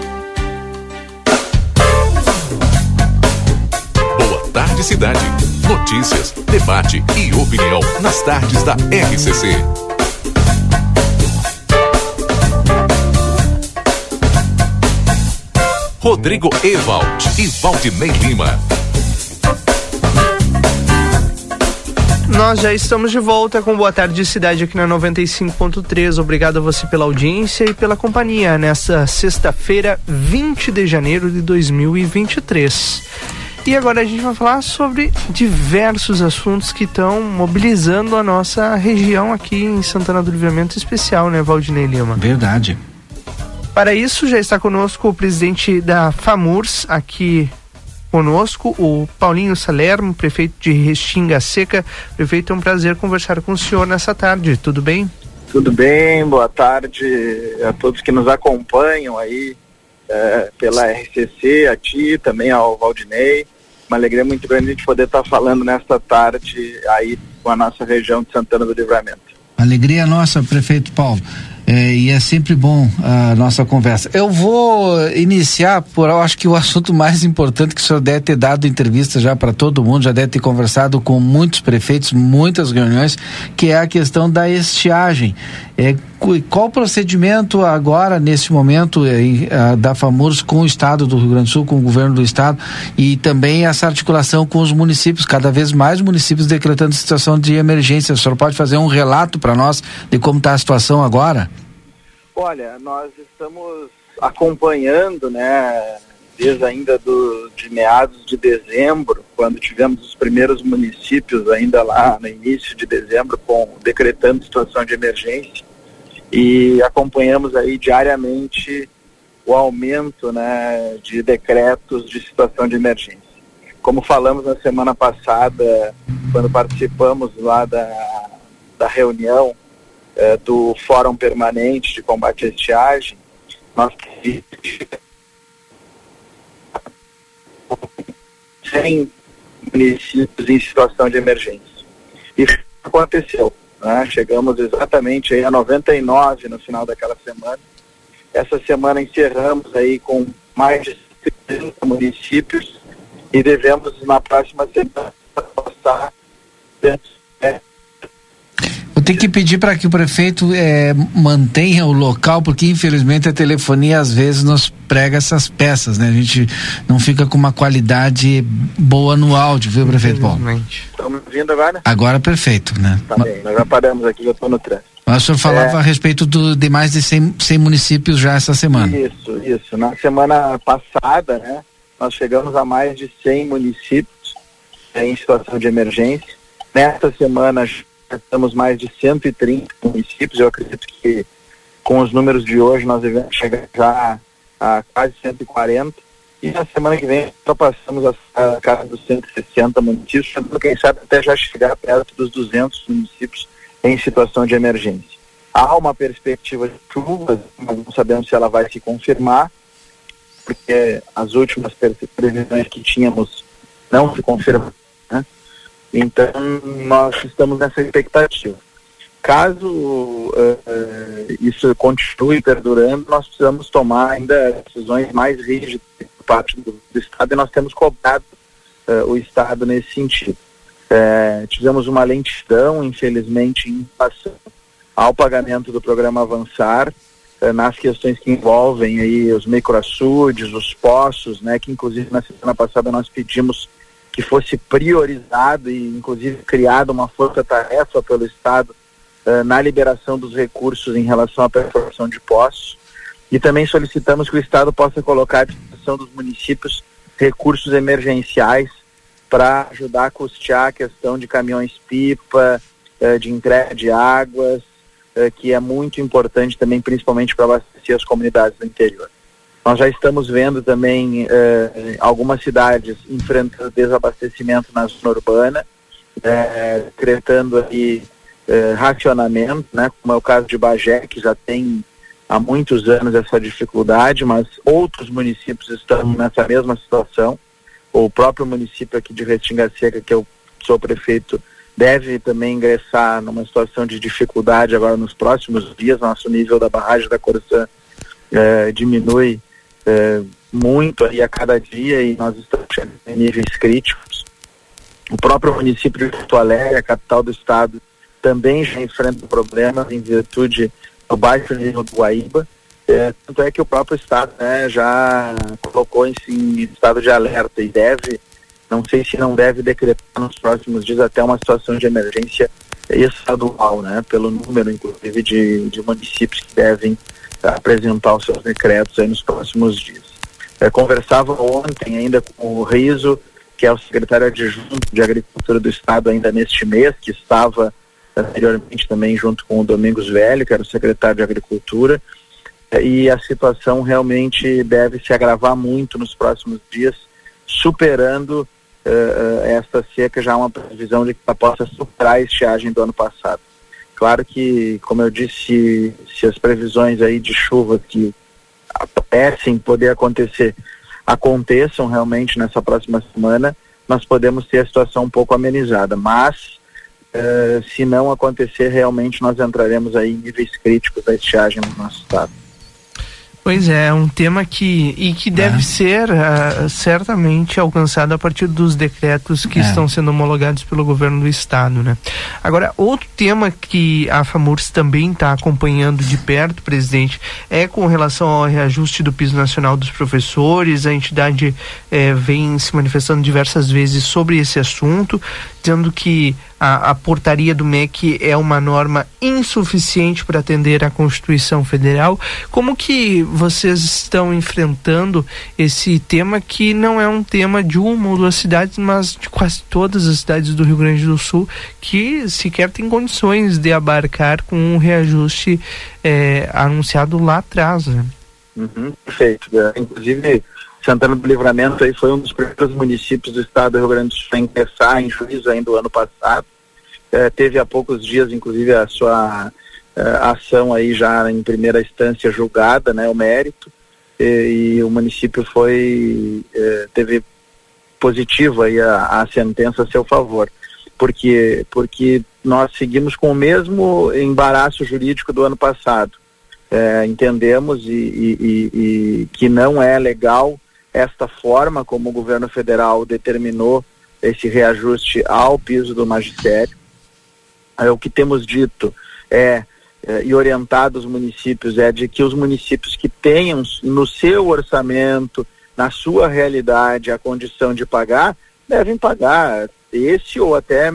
Notícias, debate e opinião nas tardes da RCC. Rodrigo Ewald e Valdinei Lima. Nós já estamos de volta com Boa Tarde Cidade aqui na 95.3. Obrigado a você pela audiência e pela companhia nessa sexta-feira, 20 de janeiro de 2023. E agora a gente vai falar sobre diversos assuntos que estão mobilizando a nossa região aqui em Santana do Livramento especial, né, Valdinei Lima? Verdade. Para isso já está conosco o presidente da FAMURS aqui conosco, o Paulinho Salermo, prefeito de Restinga Seca. Prefeito, é um prazer conversar com o senhor nessa tarde. Tudo bem? Tudo bem, boa tarde a todos que nos acompanham aí é, pela RCC, a ti, também ao Valdinei. Uma alegria muito grande a gente poder estar falando nesta tarde aí com a nossa região de Santana do Livramento. Alegria nossa, prefeito Paulo. É, e é sempre bom a nossa conversa. Eu vou iniciar por, eu acho que o assunto mais importante que o senhor deve ter dado entrevista já para todo mundo, já deve ter conversado com muitos prefeitos, muitas reuniões, que é a questão da estiagem. É, qual o procedimento agora, nesse momento, é, da FAMURS com o Estado do Rio Grande do Sul, com o governo do Estado, e também essa articulação com os municípios, cada vez mais municípios decretando situação de emergência. O senhor pode fazer um relato para nós de como está a situação agora? Olha, nós estamos acompanhando, né, desde ainda do, de meados de dezembro, quando tivemos os primeiros municípios ainda lá no início de dezembro com decretando situação de emergência e acompanhamos aí diariamente o aumento, né, de decretos de situação de emergência. Como falamos na semana passada, quando participamos lá da, da reunião eh, do Fórum Permanente de Combate à Estiagem, nós 100 municípios em situação de emergência. Isso aconteceu. Né? Chegamos exatamente aí a 99 no final daquela semana. Essa semana encerramos aí com mais de 30 municípios e devemos na próxima semana passar dentro, né, ter que pedir para que o prefeito eh, mantenha o local, porque infelizmente a telefonia às vezes nos prega essas peças, né? A gente não fica com uma qualidade boa no áudio, viu, prefeito Paulo? Estamos vindo agora? Agora perfeito, né? Tá bem, nós já paramos aqui, eu estou no trânsito. Mas o senhor falava É. a respeito do, de mais de 100, 100 municípios já essa semana. Isso, isso. Na semana passada, né, nós chegamos a mais de 100 municípios eh, em situação de emergência. Nesta semana estamos mais de 130 municípios. Eu acredito que com os números de hoje nós devemos chegar já a quase 140. E na semana que vem ultrapassamos a, a casa dos 160 municípios, quem sabe até já chegar perto dos 200 municípios em situação de emergência. Há uma perspectiva de chuvas, mas não sabemos se ela vai se confirmar, porque as últimas pre- previsões que tínhamos não se confirmaram. Né? Então, nós estamos nessa expectativa. Caso eh, isso continue perdurando, nós precisamos tomar ainda decisões mais rígidas por parte do, do Estado e nós temos cobrado eh, o Estado nesse sentido. Eh, tivemos uma lentidão, infelizmente, em relação ao pagamento do programa Avançar, nas questões que envolvem aí os microaçudes, os poços, né, que inclusive na semana passada nós pedimos que fosse priorizado e inclusive criada uma força-tarefa pelo Estado eh, na liberação dos recursos em relação à perfuração de poços. E também solicitamos que o Estado possa colocar à disposição dos municípios recursos emergenciais para ajudar a custear a questão de caminhões-pipa, eh, de entrega de águas, eh, que é muito importante também, principalmente para abastecer as comunidades do interior. Nós já estamos vendo também eh, algumas cidades enfrentando desabastecimento na zona urbana, eh, aí eh, racionamento, né, como é o caso de Bagé, que já tem há muitos anos essa dificuldade, mas outros municípios estão nessa mesma situação. O próprio município aqui de Restinga Seca, que eu sou prefeito, deve também ingressar numa situação de dificuldade agora nos próximos dias. Nosso nível da barragem da Corsã eh, diminui eh, muito aí a cada dia e nós estamos chegando em níveis críticos. O próprio município de Porto Alegre, a capital do estado, também já enfrenta problemas em virtude do baixo nível do Guaíba. É, tanto é que o próprio Estado né, já colocou em, em estado de alerta e deve, não sei se não deve decretar nos próximos dias até uma situação de emergência estadual, né, pelo número, inclusive, de, de municípios que devem apresentar os seus decretos aí nos próximos dias. É, conversava ontem ainda com o Riso, que é o secretário adjunto de Agricultura do Estado ainda neste mês, que estava anteriormente também junto com o Domingos Velho, que era o secretário de Agricultura, e a situação realmente deve se agravar muito nos próximos dias, superando uh, esta seca, já uma previsão de que ela possa superar a estiagem do ano passado. Claro que, como eu disse, se as previsões aí de chuva que parecem poder acontecer, aconteçam realmente nessa próxima semana, nós podemos ter a situação um pouco amenizada, mas uh, se não acontecer, realmente nós entraremos aí em níveis críticos da estiagem no nosso estado. Pois é, é um tema que e que deve ser uh, certamente alcançado a partir dos decretos que É. estão sendo homologados pelo governo do estado, né? Agora, outro tema que a FAMURS também está acompanhando de perto, presidente, é com relação ao reajuste do piso nacional dos professores. A entidade eh, vem se manifestando diversas vezes sobre esse assunto, dizendo que a, a portaria do MEC é uma norma insuficiente para atender à Constituição Federal. Como que vocês estão enfrentando esse tema que não é um tema de uma ou duas cidades, mas de quase todas as cidades do Rio Grande do Sul que sequer têm condições de abarcar com um reajuste eh, anunciado lá atrás, né? Uhum, perfeito. É, Inclusive, Santana do Livramento aí foi um dos primeiros municípios do estado do Rio Grande do Sul a ingressar em juízo ainda o ano passado. É, teve há poucos dias, inclusive, a sua é, ação aí já em primeira instância julgada, né, o mérito, e, e o município foi, é, teve positivo aí a, a sentença a seu favor. Porque, porque nós seguimos com o mesmo embaraço jurídico do ano passado. É, entendemos e, e- e- e que não é legal esta forma como o governo federal determinou esse reajuste ao piso do magistério. É, o que temos dito é, é, e orientado os municípios é de que os municípios que tenham no seu orçamento, na sua realidade, a condição de pagar, devem pagar esse ou até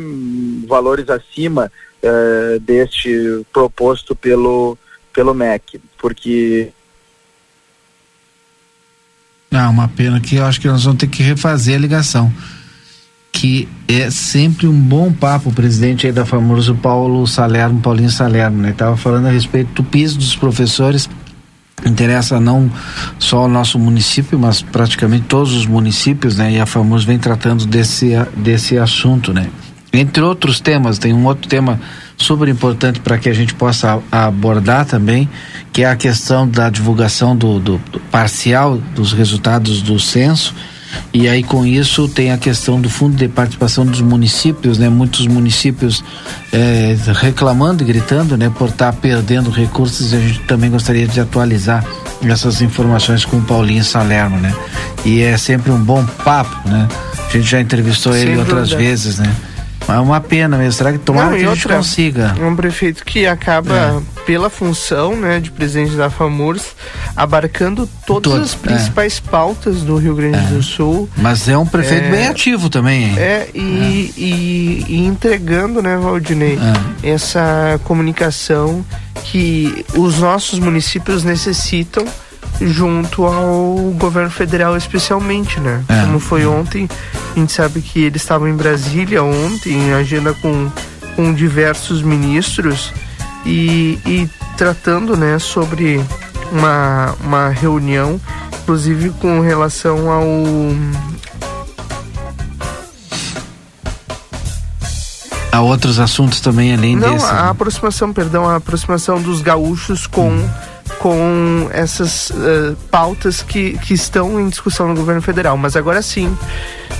valores acima eh, deste proposto pelo, pelo MEC, porque Ah, uma pena que eu acho que nós vamos ter que refazer a ligação. Que é sempre um bom papo, presidente aí da famoso Paulo Salerno, Paulinho Salerno, né? Tava falando a respeito do piso dos professores. Interessa não só o nosso município, mas praticamente todos os municípios, né? E a famoso vem tratando desse, desse assunto, né? Entre outros temas, tem um outro tema super importante para que a gente possa abordar também, que é a questão da divulgação do, do, do, parcial dos resultados do censo. E aí com isso tem a questão do fundo de participação dos municípios, né? Muitos municípios eh, reclamando e gritando, né? Por estar tá perdendo recursos. E a gente também gostaria de atualizar essas informações com o Paulinho Salerno, né? E é sempre um bom papo, né? A gente já entrevistou Sem ele outras dúvida. vezes, né? É uma pena mesmo. Será que tomara Não, que a gente outra, consiga? É um prefeito que acaba, pela função né, de presidente da FAMURS, abarcando todas Todo, as principais pautas do Rio Grande do Sul. Mas é um prefeito É. bem ativo também, hein? É, e, e- e entregando, né, Valdinei, essa comunicação que os nossos municípios necessitam junto ao governo federal especialmente, né? É. Como foi ontem, a gente sabe que eles estavam em Brasília ontem, em agenda com, com diversos ministros e, e tratando, né, sobre uma, uma reunião, inclusive com relação ao Há outros assuntos também além Não, desse. a né? aproximação, perdão, a aproximação dos gaúchos com, Hum. Com essas eh, pautas que, que estão em discussão no governo federal. Mas agora sim,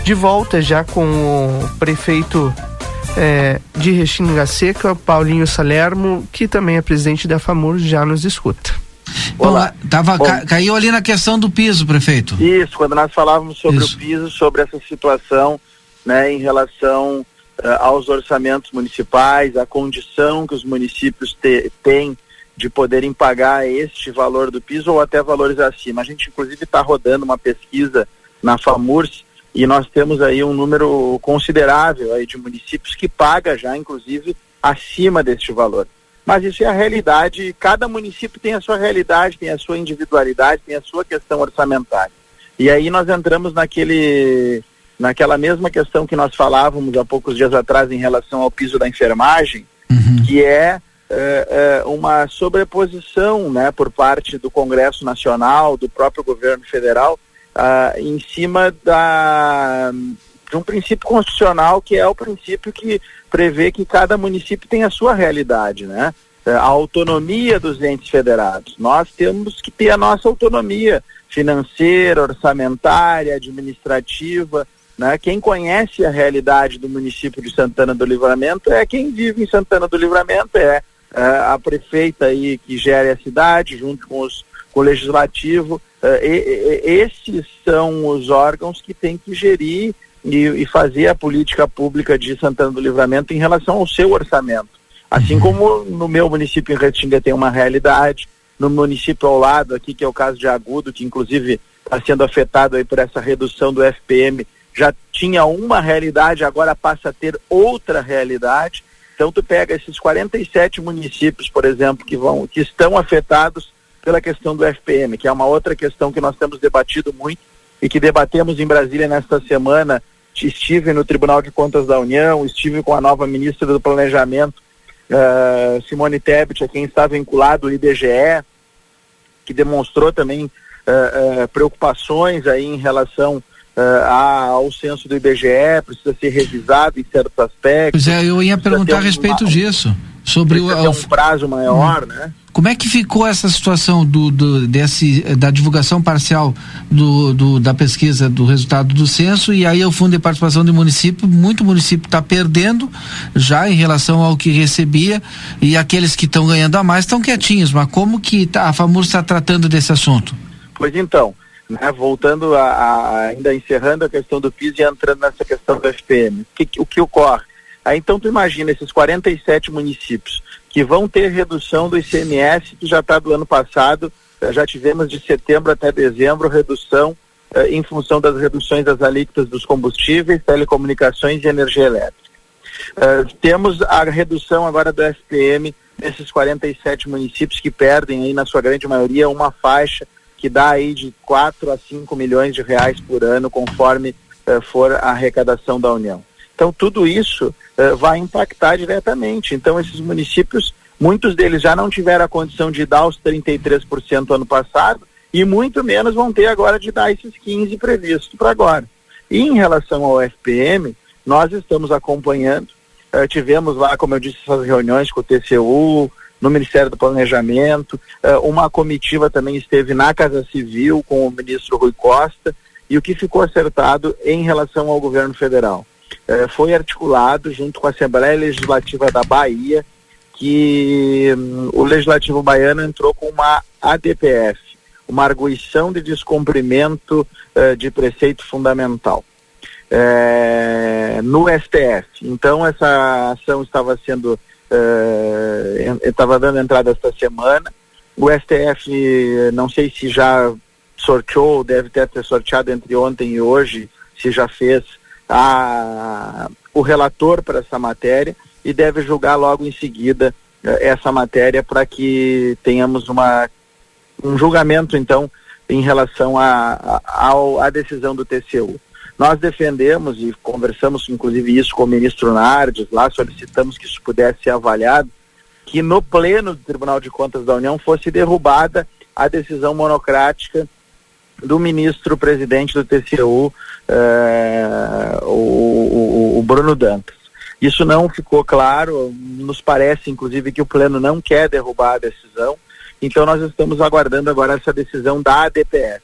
de volta já com o prefeito eh, de Restinga Seca, Paulinho Salermo, que também é presidente da FAMUR, já nos escuta. Olá. Tava, Bom. ca- caiu ali na questão do piso, prefeito. Isso, quando nós falávamos sobre Isso. o piso, sobre essa situação, né, em relação eh, aos orçamentos municipais, a condição que os municípios te- têm de poderem pagar este valor do piso ou até valores acima. A gente, inclusive, está rodando uma pesquisa na FAMURS e nós temos aí um número considerável aí de municípios que paga já, inclusive, acima deste valor. Mas isso é a realidade, cada município tem a sua realidade, tem a sua individualidade, tem a sua questão orçamentária. E aí nós entramos naquele, naquela mesma questão que nós falávamos há poucos dias atrás em relação ao piso da enfermagem, que é eh, eh, uma sobreposição né, por parte do Congresso Nacional, do próprio governo federal, ah, em cima da, de um princípio constitucional que é o princípio que prevê que cada município tem a sua realidade, né? Eh, A autonomia dos entes federados. Nós temos que ter a nossa autonomia financeira, orçamentária, administrativa, né? Quem conhece a realidade do município de Santana do Livramento é quem vive em Santana do Livramento, é, é, a prefeita aí que gere a cidade, junto com, os, com o legislativo. É, e- e- esses são os órgãos que têm que gerir e, e fazer a política pública de Santana do Livramento em relação ao seu orçamento. Assim como no meu município em Restinga tem uma realidade, no município ao lado aqui, que é o caso de Agudo, que inclusive está sendo afetado aí por essa redução do FPM, já tinha uma realidade, agora passa a ter outra realidade. Então tu pega esses 47 municípios, por exemplo, que vão que estão afetados pela questão do FPM, que é uma outra questão que nós temos debatido muito e que debatemos em Brasília nesta semana. Estive no Tribunal de Contas da União, estive com a nova ministra do Planejamento, eh, Simone Tebet, a quem está vinculado o IBGE, que demonstrou também eh, eh, preocupações aí em relação eh, a- ao censo do IBGE, precisa ser revisado em certos aspectos. Pois é, eu ia perguntar a um- respeito disso. Sobre o, ter um prazo maior, né? Como é que ficou essa situação do, do- desse, da divulgação parcial do, do- da pesquisa do resultado do censo e aí o fundo de participação do município, muito município está perdendo já em relação ao que recebia e aqueles que estão ganhando a mais estão quietinhos, mas como que tá- a FAMUR está tratando desse assunto? Pois então, né, voltando a, a- ainda encerrando a questão do PIS e entrando nessa questão do FPM, o que, o que ocorre? Aí então tu imagina esses 47 municípios que vão ter redução do ICMS que já está do ano passado, eh, já tivemos de setembro até dezembro redução eh, em função das reduções das alíquotas dos combustíveis, telecomunicações e energia elétrica. Eh, temos a redução agora do SPM nesses 47 municípios que perdem aí na sua grande maioria uma faixa que dá aí de 4 a 5 milhões de reais por ano conforme eh, for a arrecadação da União. Então tudo isso eh, vai impactar diretamente. Então esses municípios, muitos deles já não tiveram a condição de dar os 33% ano passado e muito menos vão ter agora de dar esses 15 previstos para agora. E em relação ao FPM, nós estamos acompanhando, eh, tivemos lá, como eu disse, essas reuniões com o TCU, no Ministério do Planejamento, eh, uma comitiva também esteve na Casa Civil com o ministro Rui Costa, e o que ficou acertado em relação ao governo federal. Eh, foi articulado junto com a Assembleia Legislativa da Bahia que hum, o Legislativo baiano entrou com uma ADPF, uma arguição de descumprimento eh, de preceito fundamental eh, no STF. Então essa ação estava sendo eh, estava dando entrada esta semana. O STF não sei se já sorteou, deve ter, ter sorteado entre ontem e hoje, se já fez a, o relator para essa matéria e deve julgar logo em seguida eh, essa matéria para que tenhamos uma, um julgamento então em relação à a, a, a, decisão do TCU. Nós defendemos e conversamos inclusive isso com o ministro Nardes, lá solicitamos que isso pudesse ser avaliado, que no pleno do Tribunal de Contas da União fosse derrubada a decisão monocrática do ministro presidente do TCU, eh, o, o, o Bruno Dantas. Isso não ficou claro, nos parece inclusive que o pleno não quer derrubar a decisão, então nós estamos aguardando agora essa decisão da ADPF.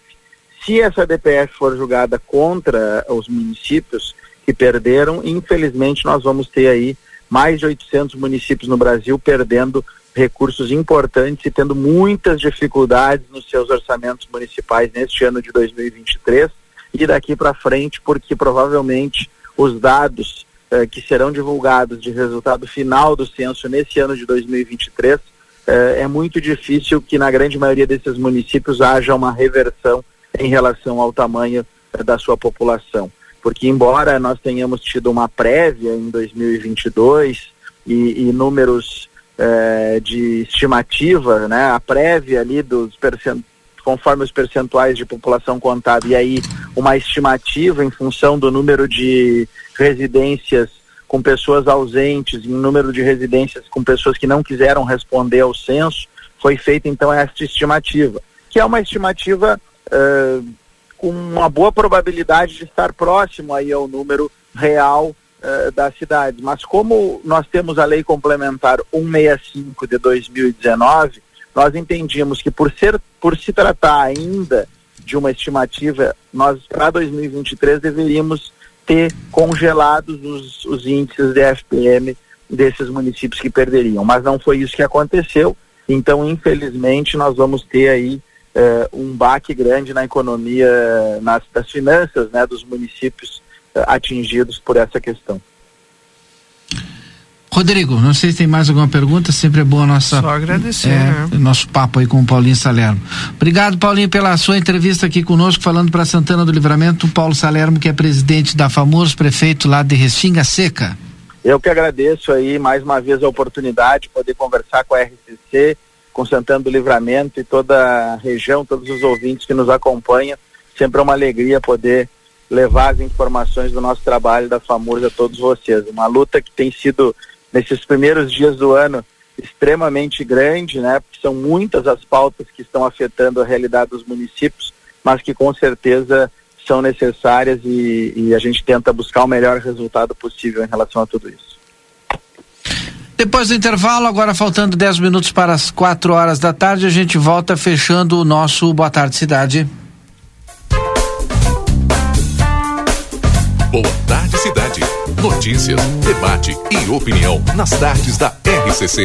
Se essa ADPF for julgada contra os municípios que perderam, infelizmente nós vamos ter aí mais de 800 municípios no Brasil perdendo recursos importantes e tendo muitas dificuldades nos seus orçamentos municipais neste ano de 2023 e daqui para frente, porque provavelmente os dados eh, que serão divulgados de resultado final do censo nesse ano de 2023 eh, é muito difícil que na grande maioria desses municípios haja uma reversão em relação ao tamanho eh, da sua população. Porque, embora nós tenhamos tido uma prévia em 2022 e, e números eh, de estimativa, né, a prévia ali dos percent... conforme os percentuais de população contada, e aí uma estimativa em função do número de residências com pessoas ausentes, em número de residências com pessoas que não quiseram responder ao censo, foi feita então esta estimativa, que é uma estimativa com uma boa probabilidade de estar próximo aí ao número real uh, da cidade. Mas como nós temos a lei complementar 165 de 2019, nós entendíamos que por ser por se tratar ainda de uma estimativa, nós para 2023 deveríamos ter congelados os, os índices de FPM desses municípios que perderiam, mas não foi isso que aconteceu. Então, infelizmente, nós vamos ter aí uh, um baque grande na economia, nas, das finanças né, dos municípios uh, atingidos por essa questão. Rodrigo, não sei se tem mais alguma pergunta, sempre é boa a nossa. Só agradecer, é, né? Nosso papo aí com o Paulinho Salerno. Obrigado, Paulinho, pela sua entrevista aqui conosco, falando para Santana do Livramento, o Paulo Salerno, que é presidente da FAMURS, prefeito lá de Restinga Seca. Eu que agradeço aí mais uma vez a oportunidade de poder conversar com a RCC, com Santana do Livramento e toda a região, todos os ouvintes que nos acompanham. Sempre é uma alegria poder levar as informações do nosso trabalho da FAMURS a todos vocês. Uma luta que tem sido, nesses primeiros dias do ano, extremamente grande, né? Porque são muitas as pautas que estão afetando a realidade dos municípios, mas que com certeza são necessárias e, e a gente tenta buscar o melhor resultado possível em relação a tudo isso. Depois do intervalo, agora faltando 10 minutos para as 4 horas da tarde, a gente volta fechando o nosso Boa Tarde Cidade. Boa Tarde Cidade. Notícias, debate e opinião nas tardes da RCC.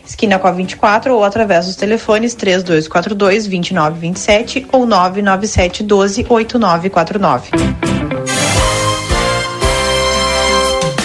esquina com a 24 ou através dos telefones 3242 2927 ou 997 12 8949.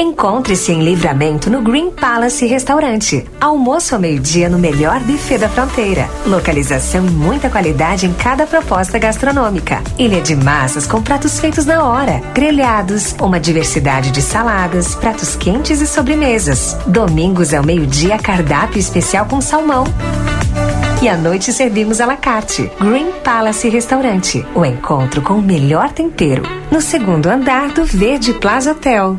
Encontre-se em Livramento no Green Palace Restaurante. Almoço ao meio-dia no melhor buffet da fronteira. Localização e muita qualidade em cada proposta gastronômica. Ilha de massas com pratos feitos na hora. Grelhados, uma diversidade de saladas, pratos quentes e sobremesas. Domingos ao meio-dia cardápio especial com salmão. E à noite servimos à la carte. Green Palace Restaurante. O encontro com o melhor tempero. No segundo andar do Verde Plaza Hotel.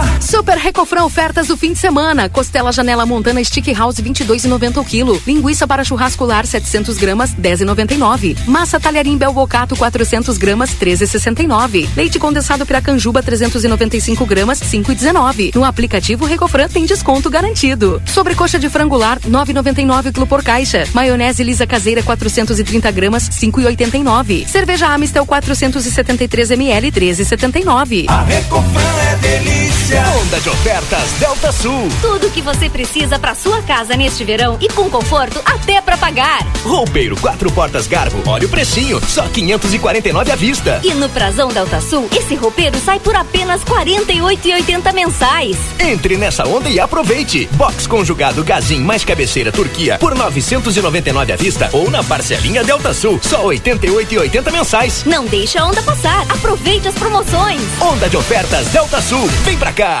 Super Recofran ofertas do fim de semana. Costela Janela Montana Stick House 22,90 o quilo. Linguiça para churrascular 700 gramas 10,99. Massa talharim Belbocato 400 gramas 13,69. Leite condensado Piracanjuba 395 gramas 5,19. No aplicativo Recofran tem desconto garantido. Sobrecoxa de frangular 9,99 o quilo por caixa. Maionese lisa caseira 430 gramas 5,89. Cerveja Amistel 473 ml 13,79. A Recofran é delícia. Onda de ofertas Delta Sul. Tudo o que você precisa para sua casa neste verão e com conforto até para pagar. Roupeiro quatro portas Garbo. Olha o precinho, só 549 à vista. E no Prazão Delta Sul, esse roupeiro sai por apenas 48,80 mensais. Entre nessa onda e aproveite. Box conjugado Gazin mais cabeceira Turquia por 999 à vista ou na parcelinha Delta Sul, só 88,80 mensais. Não deixe a onda passar. Aproveite as promoções. Onda de ofertas Delta Sul. Vem pra cá.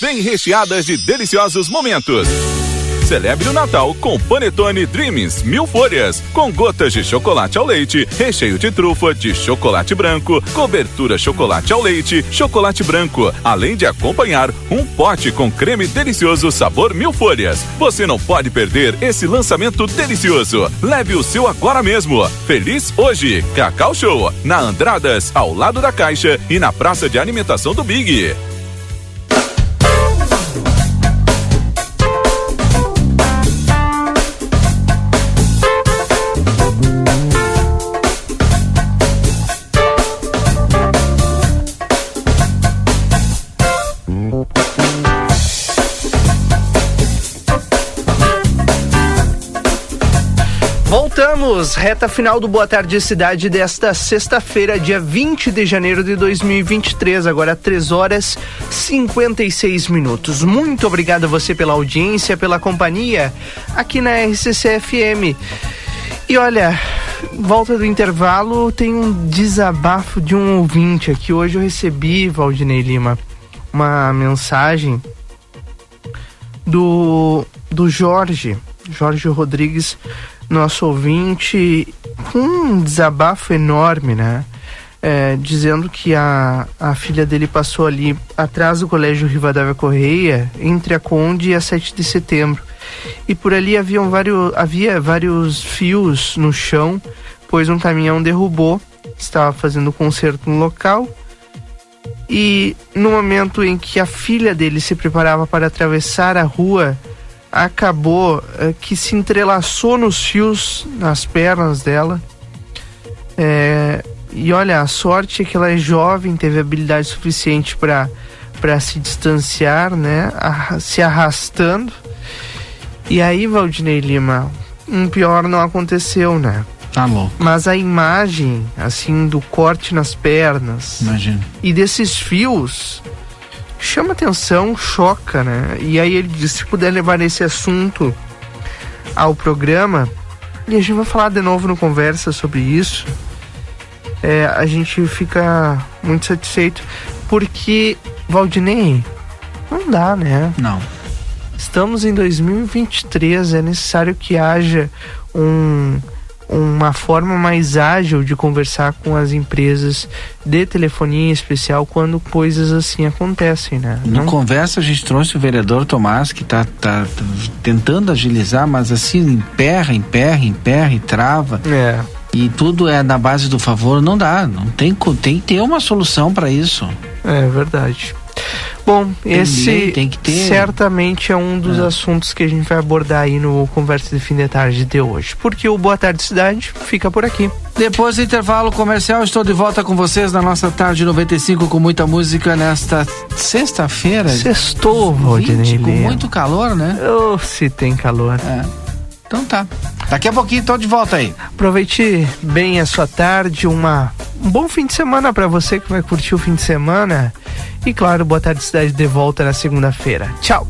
bem recheadas de deliciosos momentos. Celebre o Natal com Panetone Dreams Mil Folhas, com gotas de chocolate ao leite, recheio de trufa, de chocolate branco, cobertura chocolate ao leite, chocolate branco, além de acompanhar um pote com creme delicioso sabor Mil Folhas. Você não pode perder esse lançamento delicioso. Leve o seu agora mesmo. Feliz hoje, Cacau Show, na Andradas, ao lado da Caixa e na Praça de Alimentação do Big. Voltamos, reta final do Boa Tarde Cidade desta sexta-feira, dia 20 de janeiro de 2023, agora 3 horas 56 minutos. Muito obrigado a você pela audiência, pela companhia aqui na RCC FM. E olha, volta do intervalo, tem um desabafo de um ouvinte aqui. Hoje eu recebi, Valdinei Lima, uma mensagem do, do Jorge, Jorge Rodrigues, nosso ouvinte, com um desabafo enorme, né? É, dizendo que a, a filha dele passou ali atrás do colégio Rivadavia Correia, entre a Conde e a 7 de setembro. E por ali haviam vários, havia vários fios no chão, pois um caminhão derrubou, estava fazendo concerto no local. E no momento em que a filha dele se preparava para atravessar a rua, acabou é, que se entrelaçou nos fios nas pernas dela. É, e olha, a sorte é que ela é jovem, teve habilidade suficiente para para se distanciar, né, a, se arrastando. E aí, Valdinei Lima, um pior não aconteceu, né? Tá louco. Mas a imagem, assim, do corte nas pernas Imagina. e desses fios chama atenção, choca, né? E aí ele disse, se puder levar esse assunto ao programa, e a gente vai falar de novo no Conversa sobre isso, é, a gente fica muito satisfeito, porque, Valdinei, não dá, né? Não. Estamos em 2023, é necessário que haja um, uma forma mais ágil de conversar com as empresas de telefonia em especial quando coisas assim acontecem, né? No Conversa a gente trouxe o vereador Tomás que tá, tá, tá tentando agilizar, mas assim, emperra, emperra, emperra e trava. É. E tudo é na base do favor, não dá, não tem, tem que ter uma solução para isso. É verdade. Bom, Tem esse lei, tem que ter. certamente é um dos assuntos que a gente vai abordar aí no Conversa de Fim de Tarde de hoje. Porque o Boa Tarde Cidade fica por aqui. Depois do intervalo comercial, estou de volta com vocês na nossa tarde 95 com muita música nesta sexta-feira. Sextou, Valdinei 20, com muito calor, né? Oh, se tem calor. Então tá. Daqui a pouquinho estou de volta aí. Aproveite bem a sua tarde, uma, um bom fim de semana para você que vai curtir o fim de semana. E claro, Boa Tarde Cidade de volta na segunda-feira. Tchau!